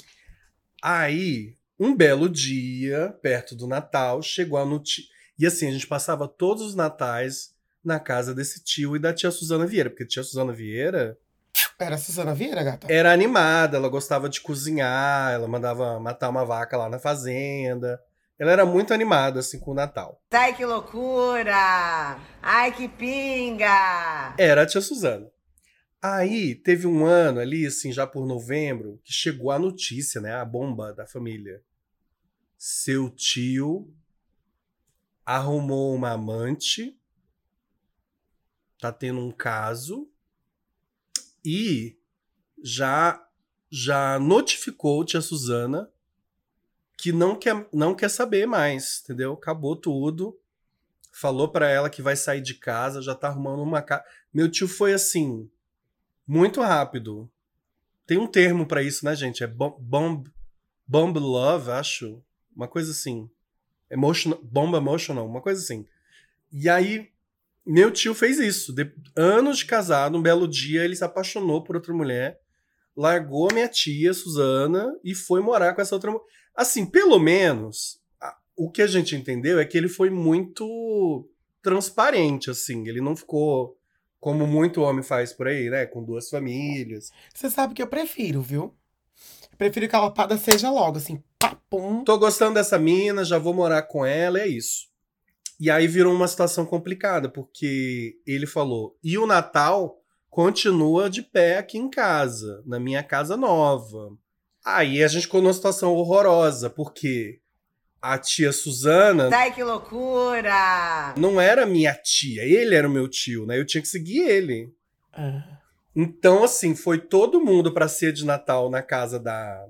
Aí, um belo dia, perto do Natal, chegou a notícia. E assim, a gente passava todos os natais na casa desse tio e da tia Suzana Vieira, porque a tia Suzana Vieira Era a Suzana Vieira, gata? era animada, ela gostava de cozinhar, ela mandava matar uma vaca lá na fazenda. Ela era muito animada, assim, com o Natal. Ai, que loucura! Ai, que pinga! Era a tia Suzana. Aí, teve um ano ali, assim, já por novembro, que chegou a notícia, né? A bomba da família. Seu tio arrumou uma amante, tá tendo um caso e já já notificou tia Suzana que não quer, não quer saber mais, entendeu? Acabou tudo. Falou pra ela que vai sair de casa, já tá arrumando uma casa. Meu tio foi assim, muito rápido. Tem um termo pra isso, né, gente? É bom- bomb, bomb love, acho. Uma coisa assim. Emotional, bomb emotional, uma coisa assim. E aí, meu tio fez isso. De, anos de casado, um belo dia, ele se apaixonou por outra mulher, largou minha tia, Suzana, e foi morar com essa outra mulher. Assim, pelo menos, o que a gente entendeu é que ele foi muito transparente, assim. Ele não ficou Como muito homem faz por aí, né? Com duas famílias. Você sabe que eu prefiro, viu? Prefiro que a lapada seja logo, assim, papum. Tô gostando dessa mina, já vou morar com ela, é isso. E aí virou uma situação complicada, porque ele falou: e o Natal continua de pé aqui em casa, na minha casa nova. Aí a gente ficou numa situação horrorosa, porque a tia Suzana Ai, que loucura! não era minha tia, ele era o meu tio, né? Eu tinha que seguir ele. Ah, Então, assim, foi todo mundo pra ceia de Natal na casa da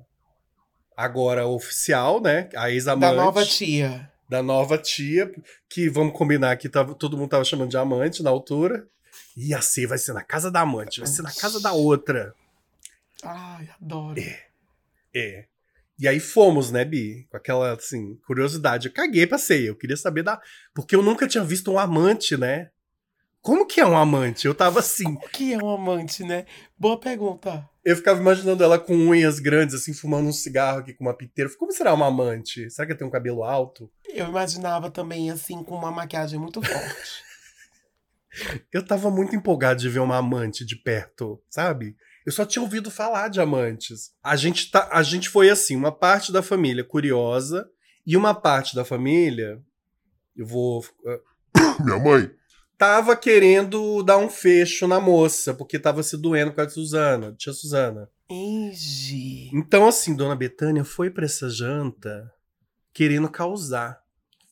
agora oficial, né? A da ex-amante. nova tia. da nova tia, que vamos combinar que tava, todo mundo tava chamando de amante na altura. E a ceia vai ser na casa da amante, vai ser na casa da outra. Ai, adoro. É. E aí fomos, né, Bi? Com aquela, assim, curiosidade. Eu caguei pra ceia. Eu queria saber da. Porque eu nunca tinha visto um amante, né? Como que é um amante? Eu tava assim. O que é um amante, né? Boa pergunta. Eu ficava imaginando ela com unhas grandes, assim, fumando um cigarro aqui com uma piteira. Como será uma amante? Será que ela tem um cabelo alto? Eu imaginava também, assim, com uma maquiagem muito forte. Eu tava muito empolgado de ver uma amante de perto, sabe? Eu só tinha ouvido falar de amantes. A gente, tá, a gente foi assim, uma parte da família curiosa e uma parte da família, eu vou. eh, Minha mãe, Tava querendo dar um fecho na moça, porque tava se doendo com a Suzana, tia Suzana. Engi. Então, assim, dona Betânia foi pra essa janta querendo causar.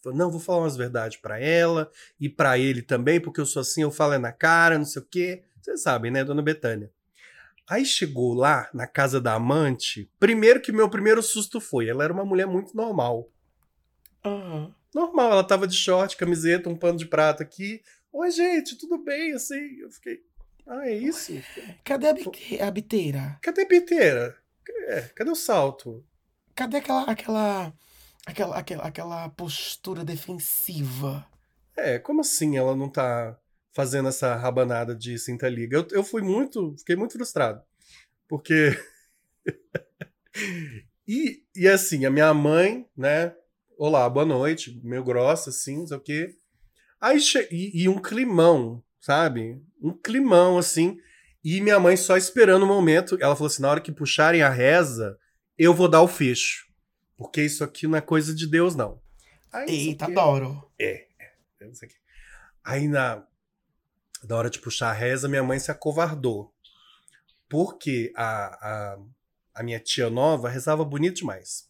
Falou, não, vou falar umas verdades pra ela e pra ele também, porque eu sou assim, eu falo é na cara, não sei o quê. Vocês sabem, né, dona Betânia? Aí chegou lá, na casa da amante, primeiro que meu primeiro susto foi, ela era uma mulher muito normal. Aham. Normal, ela tava de short, camiseta, um pano de prato aqui. Oi, gente, tudo bem? Assim, eu fiquei, ah, é isso? Cadê a, bite- a biteira? Cadê a piteira? É, cadê o salto? Cadê aquela, aquela, aquela, aquela, aquela postura defensiva? É, como assim ela não tá fazendo essa rabanada de cinta liga? Eu, eu fui muito, fiquei muito frustrado. Porque. e, e assim, a minha mãe, né? Olá, boa noite, meio grossa, assim, não sei o quê. Aí e, e um climão, sabe? Um climão, assim. E minha mãe só esperando o momento. Ela falou assim: na hora que puxarem a reza, eu vou dar o fecho. Porque isso aqui não é coisa de Deus, não. Aí, Eita, adoro. Eu não sei o quê. Aí na, na hora de puxar a reza, minha mãe se acovardou. Porque a, a, a minha tia nova rezava bonito demais.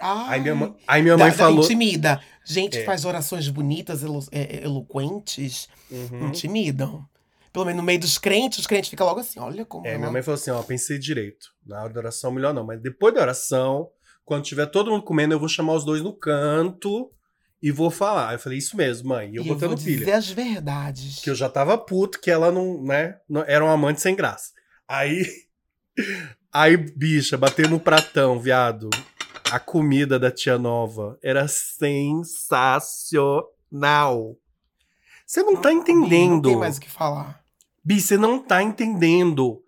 Ai, Aí minha, aí minha mãe dá- falou. Intimida. Gente que É. faz orações bonitas, elo- é, eloquentes, Uhum. intimidam. Pelo menos no meio dos crentes, os crentes ficam logo assim, olha como É, ela... minha mãe falou assim: ó, pensei direito. Na hora da oração, melhor não. Mas depois da oração, quando tiver todo mundo comendo, eu vou chamar os dois no canto e vou falar. Eu falei, isso mesmo, mãe. E eu E eu botando vou pilha. dizer as verdades. que eu já tava puto que ela não, né, não- era um amante sem graça. Aí, aí, bicha, bateu no pratão, viado. A comida da tia nova era sensacional. Você não tá Bi, entendendo. Não tem mais o que falar. Bi, você não tá entendendo.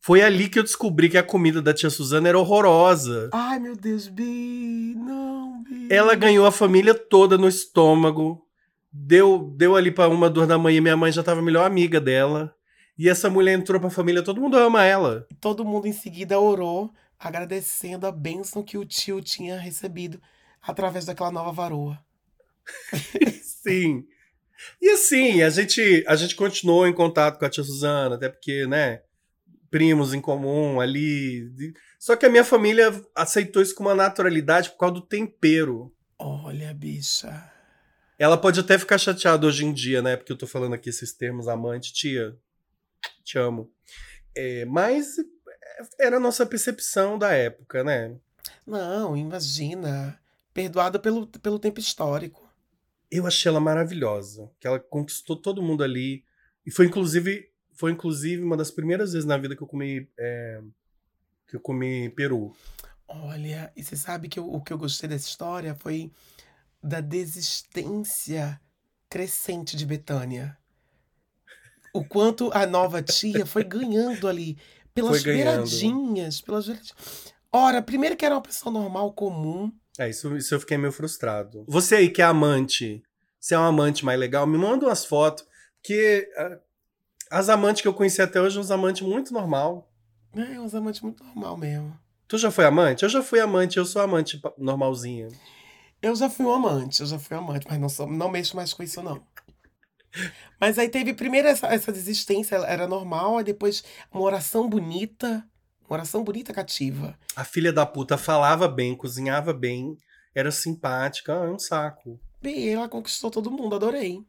Foi ali que eu descobri que a comida da tia Suzana era horrorosa. Ai, meu Deus, Bi, não. Ela ganhou a família toda no estômago. Deu, deu ali pra uma dor da manhã. Minha mãe já tava a melhor amiga dela. E essa mulher entrou pra família, todo mundo ama ela. Todo mundo em seguida orou, agradecendo a bênção que o tio tinha recebido através daquela nova varoa. Sim. E assim, a gente, a gente continuou em contato com a tia Suzana, até porque, né, primos em comum ali. Só que a minha família aceitou isso com uma naturalidade por causa do tempero. Olha, bicha. Ela pode até ficar chateada hoje em dia, né? Porque eu tô falando aqui esses termos amante, tia. Te amo. É, mas era a nossa percepção da época, né? Não, imagina. Perdoada pelo, pelo tempo histórico. Eu achei ela maravilhosa. Que ela conquistou todo mundo ali. E foi inclusive, foi inclusive uma das primeiras vezes na vida que eu comi. é, que eu comi peru. Olha, e você sabe que eu- o que eu gostei dessa história foi da desistência crescente de Betânia. O quanto a nova tia foi ganhando ali pelas ganhando. beiradinhas, pelas beiradinhas. Ora, primeiro que era uma pessoa normal, comum. É, isso, isso eu fiquei meio frustrado. Você aí que é amante, se é um amante mais legal, me manda umas fotos. Porque ah, As amantes que eu conheci até hoje, uns amantes muito normal. É, uns amantes muito normal mesmo. Tu já foi amante? Eu já fui amante, eu sou amante normalzinha. Eu já fui um amante, eu já fui um amante, mas não, sou, não mexo mais com isso, não. Mas aí teve primeiro essa, essa desistência, era normal, aí depois uma oração bonita, uma oração bonita cativa. A filha da puta falava bem, cozinhava bem, era simpática, é um saco. E ela conquistou todo mundo, adorei.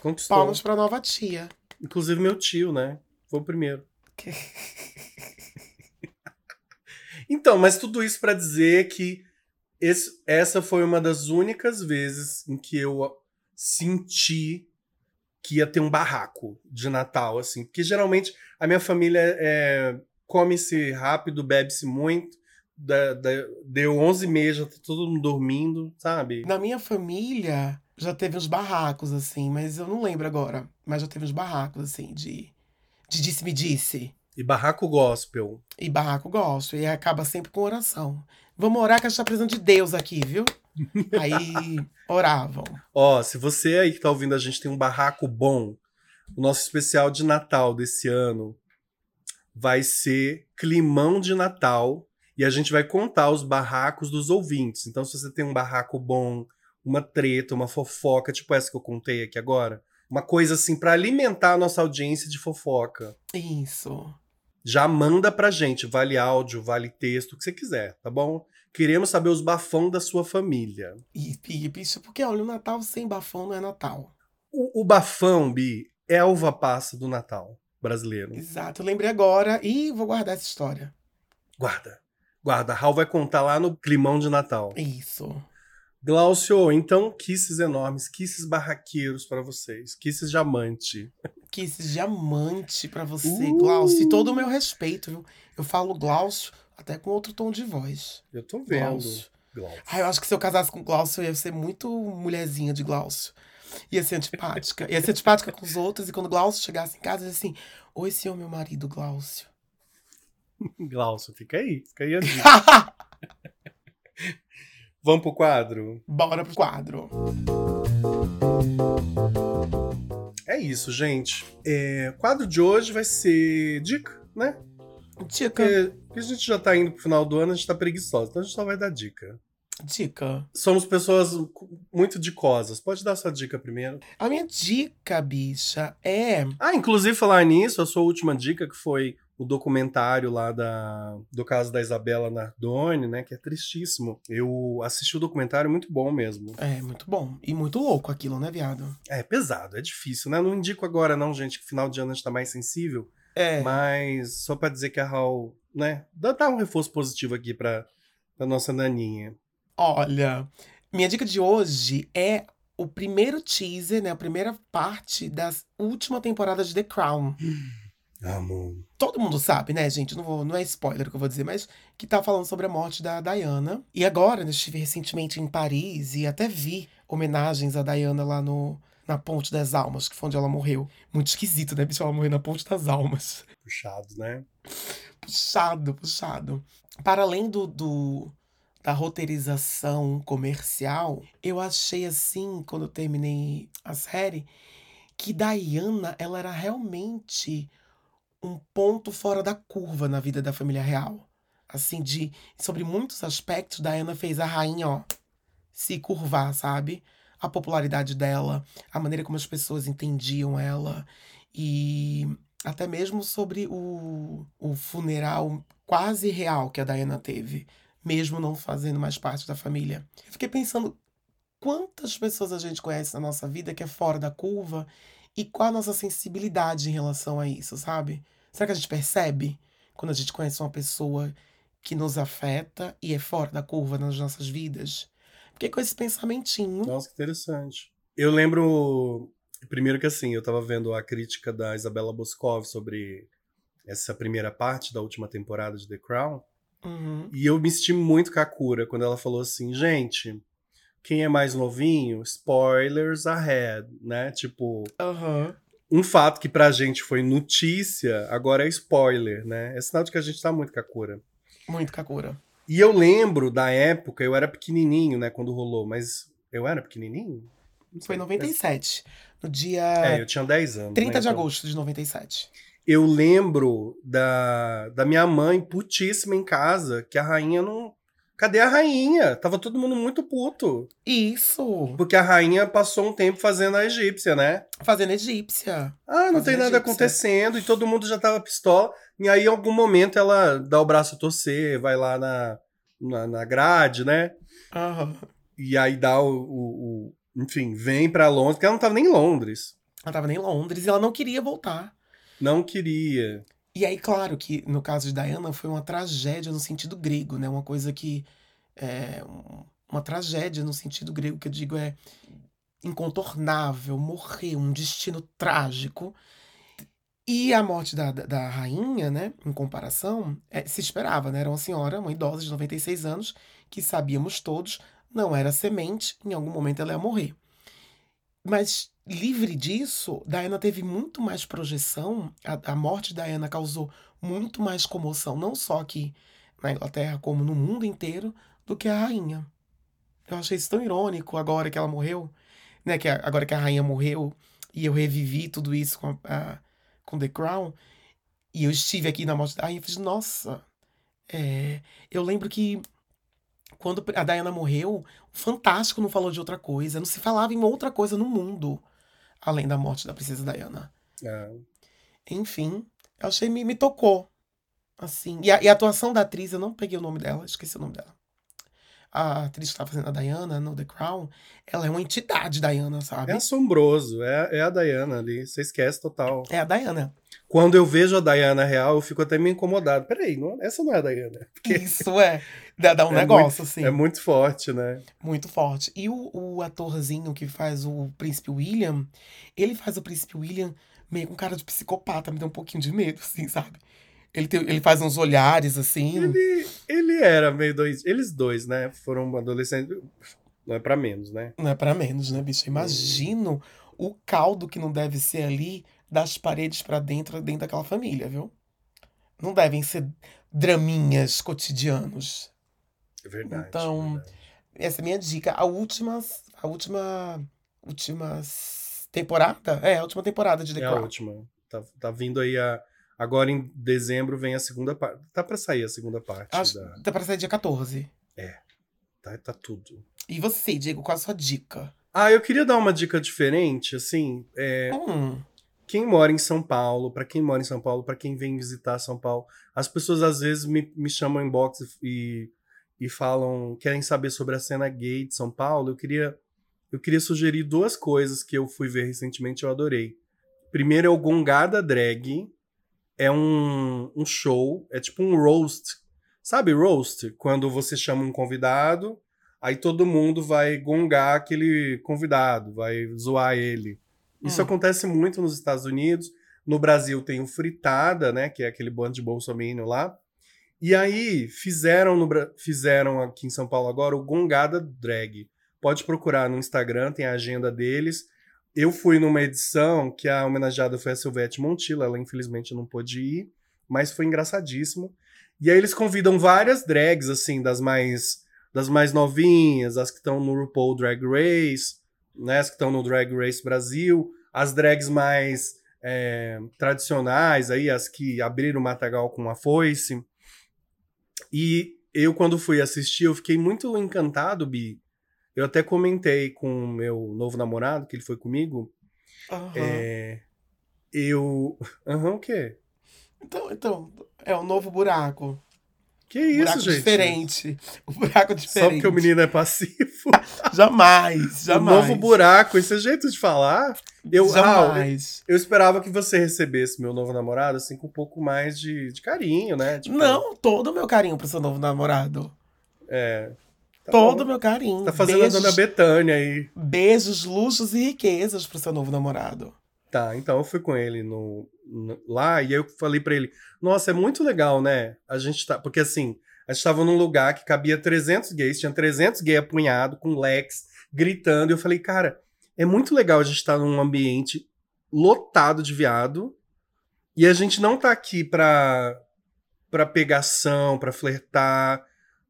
Conquistou. Palmas pra nova tia. Inclusive meu tio, né? Foi o primeiro. Então, mas tudo isso pra dizer que esse- essa foi uma das únicas vezes em que eu senti que ia ter um barraco de Natal, assim. Porque geralmente a minha família é, come-se rápido, bebe-se muito. Da, da- deu 11 meses, já tá todo mundo dormindo, sabe? Na minha família já teve uns barracos, assim, mas eu não lembro agora. Mas já teve uns barracos, assim, de, de disse-me-disse. E barraco gospel. E barraco gosto. E acaba sempre com oração. Vamos orar que a gente tá precisando de Deus aqui, viu? Aí oravam. Ó, se você aí que tá ouvindo a gente tem um barraco bom, o nosso especial de Natal desse ano vai ser Climão de Natal e a gente vai contar os barracos dos ouvintes. Então, se você tem um barraco bom, uma treta, uma fofoca, tipo essa que eu contei aqui agora, uma coisa assim pra alimentar a nossa audiência de fofoca, Isso. já manda pra gente, vale áudio, vale texto, o que você quiser, tá bom? Queremos saber os bafão da sua família. E, e bicho, porque olha, o Natal sem bafão não é Natal. O, o bafão, Bi, é a uva passa do Natal brasileiro. Exato. Eu lembrei agora e vou guardar essa história. Guarda. Guarda. Raul vai contar lá no climão de Natal. Isso. Glaucio, então, kisses enormes, kisses barraqueiros pra vocês. Kisses diamante. Esse diamante pra você, Uh! Glaucio. E todo o meu respeito, viu? Eu falo Glaucio até com outro tom de voz. Eu tô vendo. Glaucio. Glaucio. Ah, eu acho que se eu casasse com Glaucio, eu ia ser muito mulherzinha de Glaucio. Ia ser antipática. Ia ser antipática com os outros. E quando Glaucio chegasse em casa, ia assim: Oi, senhor, meu marido, Glaucio. Glaucio, fica aí. Fica aí a. Vamos pro quadro? Bora pro quadro. É isso, gente. É, o quadro de hoje vai ser dica, né? Dica. Porque, porque a gente já tá indo pro final do ano, a gente tá preguiçosa. Então a gente só vai dar dica. Dica. Somos pessoas muito dicosas. Pode dar sua dica primeiro. A minha dica, bicha, é. Ah, inclusive falar nisso, a sua última dica, que foi o documentário lá da, do caso da Isabela Nardoni, né? Que é tristíssimo. Eu assisti o documentário, muito bom mesmo. É, muito bom. E muito louco aquilo, né, viado? É pesado, é difícil, né? Não indico agora não, gente, que final de ano a gente tá mais sensível. É. Mas só pra dizer que a Raul, né? Dá, dá um reforço positivo aqui pra, pra nossa naninha. Olha, minha dica de hoje é o primeiro teaser, né? A primeira parte da última temporada de The Crown. Amo. Todo mundo sabe, né, gente? Não, vou, não é spoiler o que eu vou dizer, mas que tá falando sobre a morte da Diana. E agora, né, eu estive recentemente em Paris e até vi homenagens a Diana lá no, na Ponte das Almas, que foi onde ela morreu. Muito esquisito, né, bicho? Ela morreu na Ponte das Almas. Puxado, né? Puxado, puxado. Para além do, do- da roteirização comercial, eu achei assim, quando eu terminei a série, que Diana, ela era realmente um ponto fora da curva na vida da família real. Assim, de sobre muitos aspectos, Diana fez a rainha, ó, se curvar, sabe? A popularidade dela, a maneira como as pessoas entendiam ela e até mesmo sobre o, o funeral quase real que a Diana teve, mesmo não fazendo mais parte da família. Eu fiquei pensando quantas pessoas a gente conhece na nossa vida que é fora da curva e qual a nossa sensibilidade em relação a isso, sabe? Será que a gente percebe quando a gente conhece uma pessoa que nos afeta e é fora da curva nas nossas vidas? Porque com esse pensamentinho. Nossa, que interessante. Eu lembro, primeiro que assim, eu tava vendo a crítica da Isabela Boscov sobre essa primeira parte da última temporada de The Crown, Uhum. e eu me senti muito Kakura quando ela falou assim, gente, quem é mais novinho, spoilers ahead, né? Tipo, Aham. um fato que pra gente foi notícia, agora é spoiler, né? É sinal de que a gente tá muito Kakura. Muito Kakura. E eu lembro da época, eu era pequenininho, né, quando rolou, mas eu era pequenininho? Foi em 97. No dia É, eu tinha 10 anos. 30 né, de então. agosto de 97. Eu lembro da, da minha mãe putíssima em casa, que a rainha não. Cadê a rainha? Tava todo mundo muito puto. Isso! Porque a rainha passou um tempo fazendo a egípcia, né? Fazendo egípcia. Ah, não Fazendo tem nada egípcia. acontecendo e todo mundo já tava pistola. E aí, em algum momento, ela dá o braço a torcer, vai lá na, na, na grade, né? Aham. E aí dá o. o- o- enfim, vem pra Londres, porque ela não tava nem em Londres. Ela tava em Londres e ela não queria voltar. Não queria. E aí, claro que no caso de Diana foi uma tragédia no sentido grego, né? Uma coisa que. É, um- uma tragédia no sentido grego que eu digo é incontornável, morrer, um destino trágico. E a morte da, da, da rainha, né? Em comparação, é, se esperava, né? Era uma senhora, uma idosa de 96 anos, que sabíamos todos, não era semente, em algum momento ela ia morrer. Mas livre disso, Diana teve muito mais projeção. A, a morte de Diana causou muito mais comoção, não só aqui na Inglaterra, como no mundo inteiro, do que a rainha. Eu achei isso tão irônico agora que ela morreu, né? Que a- agora que a rainha morreu e eu revivi tudo isso com, a- com The Crown. E eu estive aqui na morte da rainha e fiz, nossa. é, eu lembro que quando a Diana morreu, o Fantástico não falou de outra coisa, não se falava em outra coisa no mundo além da morte da princesa Diana. É. Enfim, eu achei me, me tocou. Assim. E a, e a atuação da atriz, eu não peguei o nome dela, esqueci o nome dela. A atriz que tá fazendo a Diana no The Crown, ela é uma entidade, Diana, sabe? É assombroso. É, é a Diana ali. Você esquece total. É a Diana. Quando eu vejo a Diana real, eu fico até meio incomodado. Peraí, não, essa não é a Diana. Porque Isso é. Dá, dá um É negócio, assim. é muito forte, né? Muito forte. E o, o atorzinho que faz o Príncipe William, ele faz o Príncipe William meio com cara de psicopata, me dá um pouquinho de medo, assim, sabe? Ele, tem, ele faz uns olhares, assim. Ele, ele era meio dois. Eles dois, né? Foram adolescentes. Não é pra menos, né? Não é pra menos, né, bicho? Imagino o caldo que não deve ser ali das paredes pra dentro, dentro daquela família, viu? Não devem ser draminhas cotidianos. É verdade. Então, é verdade. Essa é a minha dica. A última. A última. Última temporada? É, a última temporada de The É a Crown. última. Tá, tá vindo aí a. Agora em dezembro vem a segunda parte. Tá pra sair a segunda parte. Acho Da... tá pra sair dia 14. Tá, tá tudo. E você, Diego, qual a sua dica? Ah, eu queria dar uma dica diferente, assim. É, Hum, quem mora em São Paulo, pra quem mora em São Paulo, pra quem vem visitar São Paulo, as pessoas às vezes me, me chamam em box e, e falam, querem saber sobre a cena gay de São Paulo. Eu queria, eu queria sugerir duas coisas que eu fui ver recentemente e eu adorei. Primeiro é o Gongada Drag. É um, um show, é tipo um roast. Sabe roast? Quando você chama um convidado, aí todo mundo vai gongar aquele convidado, vai zoar ele. Isso Hum. acontece muito nos Estados Unidos. No Brasil tem o Fritada, né? Que é aquele bando de bolsominion lá. E aí fizeram, no, fizeram aqui em São Paulo agora o Gongada Drag. Pode procurar no Instagram, tem a agenda deles. Eu fui numa edição que a homenageada foi a Silvete Montilla, ela infelizmente não pôde ir, mas foi engraçadíssimo. E aí eles convidam várias drags, assim, das mais das mais novinhas, as que estão no RuPaul Drag Race, né, as que estão no Drag Race Brasil, as drags mais é, tradicionais, aí, as que abriram o matagal com a foice. E eu, quando fui assistir, eu fiquei muito encantado, Bi. Eu até comentei com o meu novo namorado, que ele foi comigo. aham. É, eu. Aham, o quê? Então, então, é um novo buraco. Que Um isso, buraco gente? diferente. Um buraco Só diferente. porque o menino é passivo. Jamais, Um jamais. novo buraco, esse é jeito de falar. Eu, Raul, Jamais. eu esperava que você recebesse meu novo namorado, assim, com um pouco mais de, de carinho, né? Tipo, Não, todo o meu carinho pro seu novo namorado. É. Tá todo o bom. meu carinho. Tá fazendo beijos, a dona Betânia aí. beijos, luxos e riquezas pro seu novo namorado. Tá, então eu fui com ele no, no- lá e eu falei pra ele: Nossa, é muito legal, né? A gente tá. Porque assim, a gente tava num lugar que cabia 300 gays, tinha 300 gays apunhado com lex, gritando. E eu falei: Cara, é muito legal a gente estar num ambiente lotado de viado e a gente não tá aqui pra, pra pegação, pra flertar.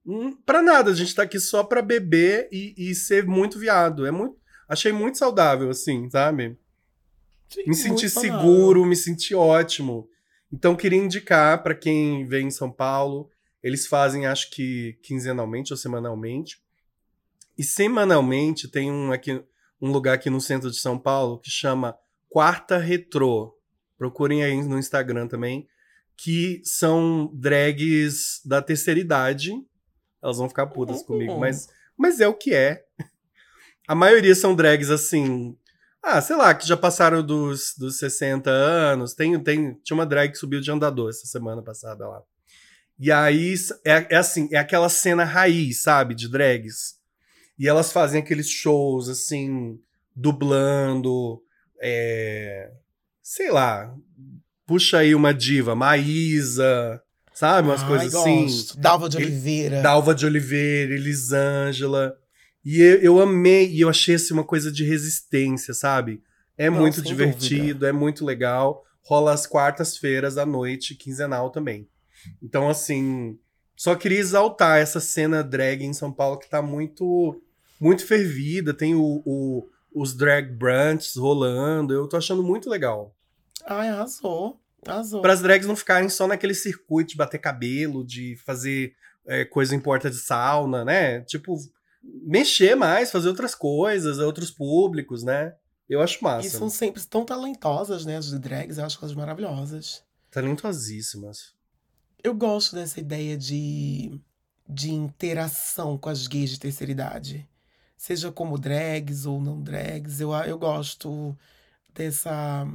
Hum, Pra nada, a gente tá aqui só pra beber e, e ser muito viado. É muito. Achei muito saudável, assim, sabe? Sim, Me senti saudável. seguro, me senti ótimo. Então, queria indicar para quem vem em São Paulo. Eles fazem, acho que quinzenalmente ou semanalmente. E semanalmente tem um, aqui, um lugar aqui no centro de São Paulo que chama Quarta Retrô. Procurem aí no Instagram também. Que são drags da terceira idade. Elas vão ficar putas comigo, mas, mas é o que é. A maioria são drags assim. Ah, sei lá, que já passaram dos, dos 60 anos. Tem, tem, tinha uma drag que subiu de andador essa semana passada lá. E aí é, é assim, é aquela cena raiz, sabe, de drags. E elas fazem aqueles shows assim, dublando, é, sei lá, puxa aí uma diva, Maísa, sabe, umas Ai, coisas assim. gosto. Dalva de Oliveira. Dalva de Oliveira, Elisângela. E eu, eu amei, e eu achei assim uma coisa de resistência, sabe? É Não, muito divertido, é muito legal. Rola às quartas-feiras à noite, quinzenal também. Então, assim, só queria exaltar essa cena drag em São Paulo que tá muito, muito fervida. Tem o, o- os drag brunches rolando. Eu tô achando muito legal. Ai, arrasou. Para as drags não ficarem só naquele circuito de bater cabelo, de fazer é, coisa em porta de sauna, né? Tipo, mexer mais, fazer outras coisas, outros públicos, né? Eu acho massa. E são sempre tão talentosas, né? As drags, eu acho elas maravilhosas. Talentosíssimas. Eu gosto dessa ideia de, de interação com as gays de terceira idade. Seja como drags ou não drags, eu, eu gosto dessa,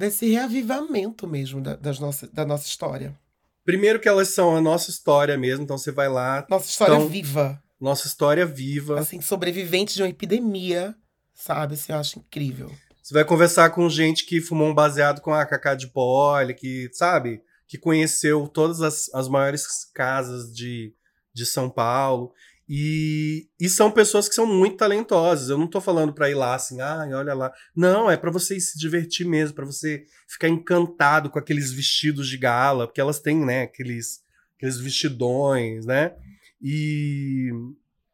desse reavivamento mesmo da, das nossa, da nossa história. Primeiro que elas são a nossa história mesmo, então você vai lá, Nossa história Então, viva. nossa história viva. Assim, sobrevivente de uma epidemia, sabe? Assim, eu acho incrível. Você vai conversar com gente que fumou um baseado com a Cacá de Poli, que, sabe, que conheceu todas as, as maiores casas de, de São Paulo. E, e são pessoas que são muito talentosas. Eu não tô falando pra ir lá assim, ai, olha lá. Não, é pra você se divertir mesmo, pra você ficar encantado com aqueles vestidos de gala, porque elas têm, né, aqueles, aqueles vestidões, né? E,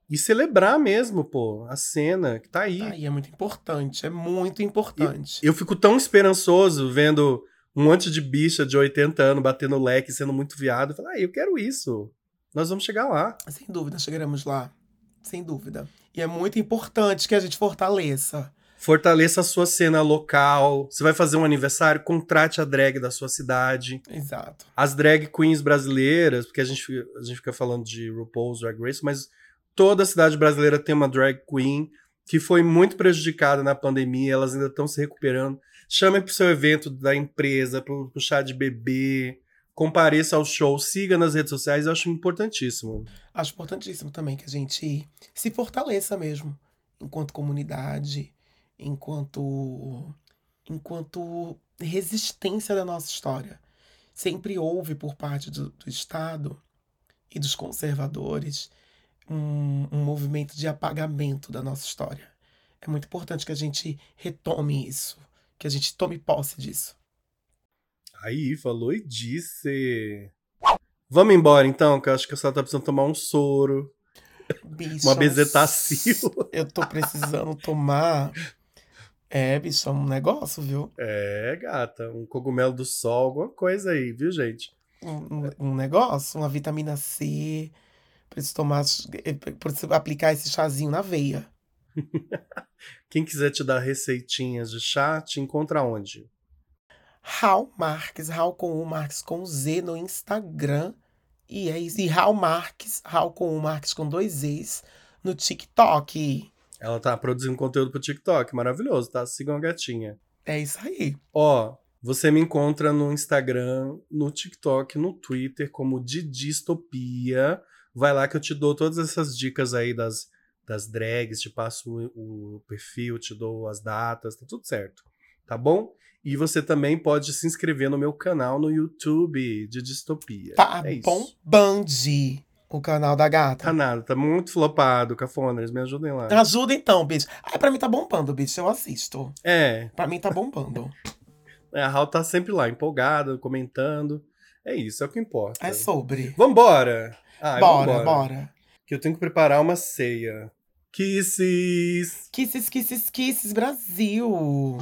e celebrar mesmo, pô, a cena que tá aí. Aí é muito importante, é muito importante. Eu fico tão esperançoso vendo um monte de bicha de 80 anos batendo leque, sendo muito viado. Eu falo, ah, eu quero isso. Nós vamos chegar lá. Sem dúvida, chegaremos lá. Sem dúvida. E é muito importante que a gente fortaleça. Fortaleça a sua cena local. Você vai fazer um aniversário, contrate a drag da sua cidade. Exato. As drag queens brasileiras, porque a gente, fica- a gente fica falando de RuPaul's Drag Race, mas toda cidade brasileira tem uma drag queen que foi muito prejudicada na pandemia, elas ainda estão se recuperando. Chame para o seu evento da empresa, para o chá de bebê, compareça ao show, siga nas redes sociais, eu acho importantíssimo. Acho importantíssimo também que a gente se fortaleça mesmo, enquanto comunidade, enquanto enquanto resistência da nossa história. Sempre houve por parte do, do Estado e dos conservadores um, um movimento de apagamento da nossa história. É muito importante que a gente retome isso, que a gente tome posse disso. Aí, falou e disse. Vamos embora então, que eu acho que você tá precisando tomar um soro, uma bezetacil. Eu tô precisando tomar. É, bicho, é um negócio, viu? É, gata, um cogumelo do sol, alguma coisa aí, viu, gente? Um, um- um negócio, uma vitamina C. Preciso tomar. eh, Preciso aplicar esse chazinho na veia. Quem quiser te dar receitinhas de chá, te encontra onde? Raul Marques, Raul com U, Marques com Z no Instagram. E é isso. E Raul Marques, Raul com U, Marques com dois E's no TikTok. Ela tá produzindo conteúdo pro TikTok, maravilhoso, tá? Sigam a gatinha. É isso aí. Ó, você me encontra no Instagram, no TikTok, no Twitter como Didistopia. Vai lá que eu te dou todas essas dicas aí das, das drags, te passo o, o perfil, te dou as datas, tá tudo certo. Tá bom? E você também pode se inscrever no meu canal no YouTube de Distopia. Tá é bombando o canal da gata. Tá nada, tá muito flopado, cafoners, me ajudem lá. Ajuda então, bicho. Ah, pra mim tá bombando, bicho. Eu assisto. É, Pra mim tá bombando. É, a Raul tá sempre lá, empolgada, comentando. É isso, é o que importa. É sobre. Vambora! Ah, bora, vambora. bora. Que eu tenho que preparar uma ceia. Kisses! Kisses, kisses, kisses, Brasil!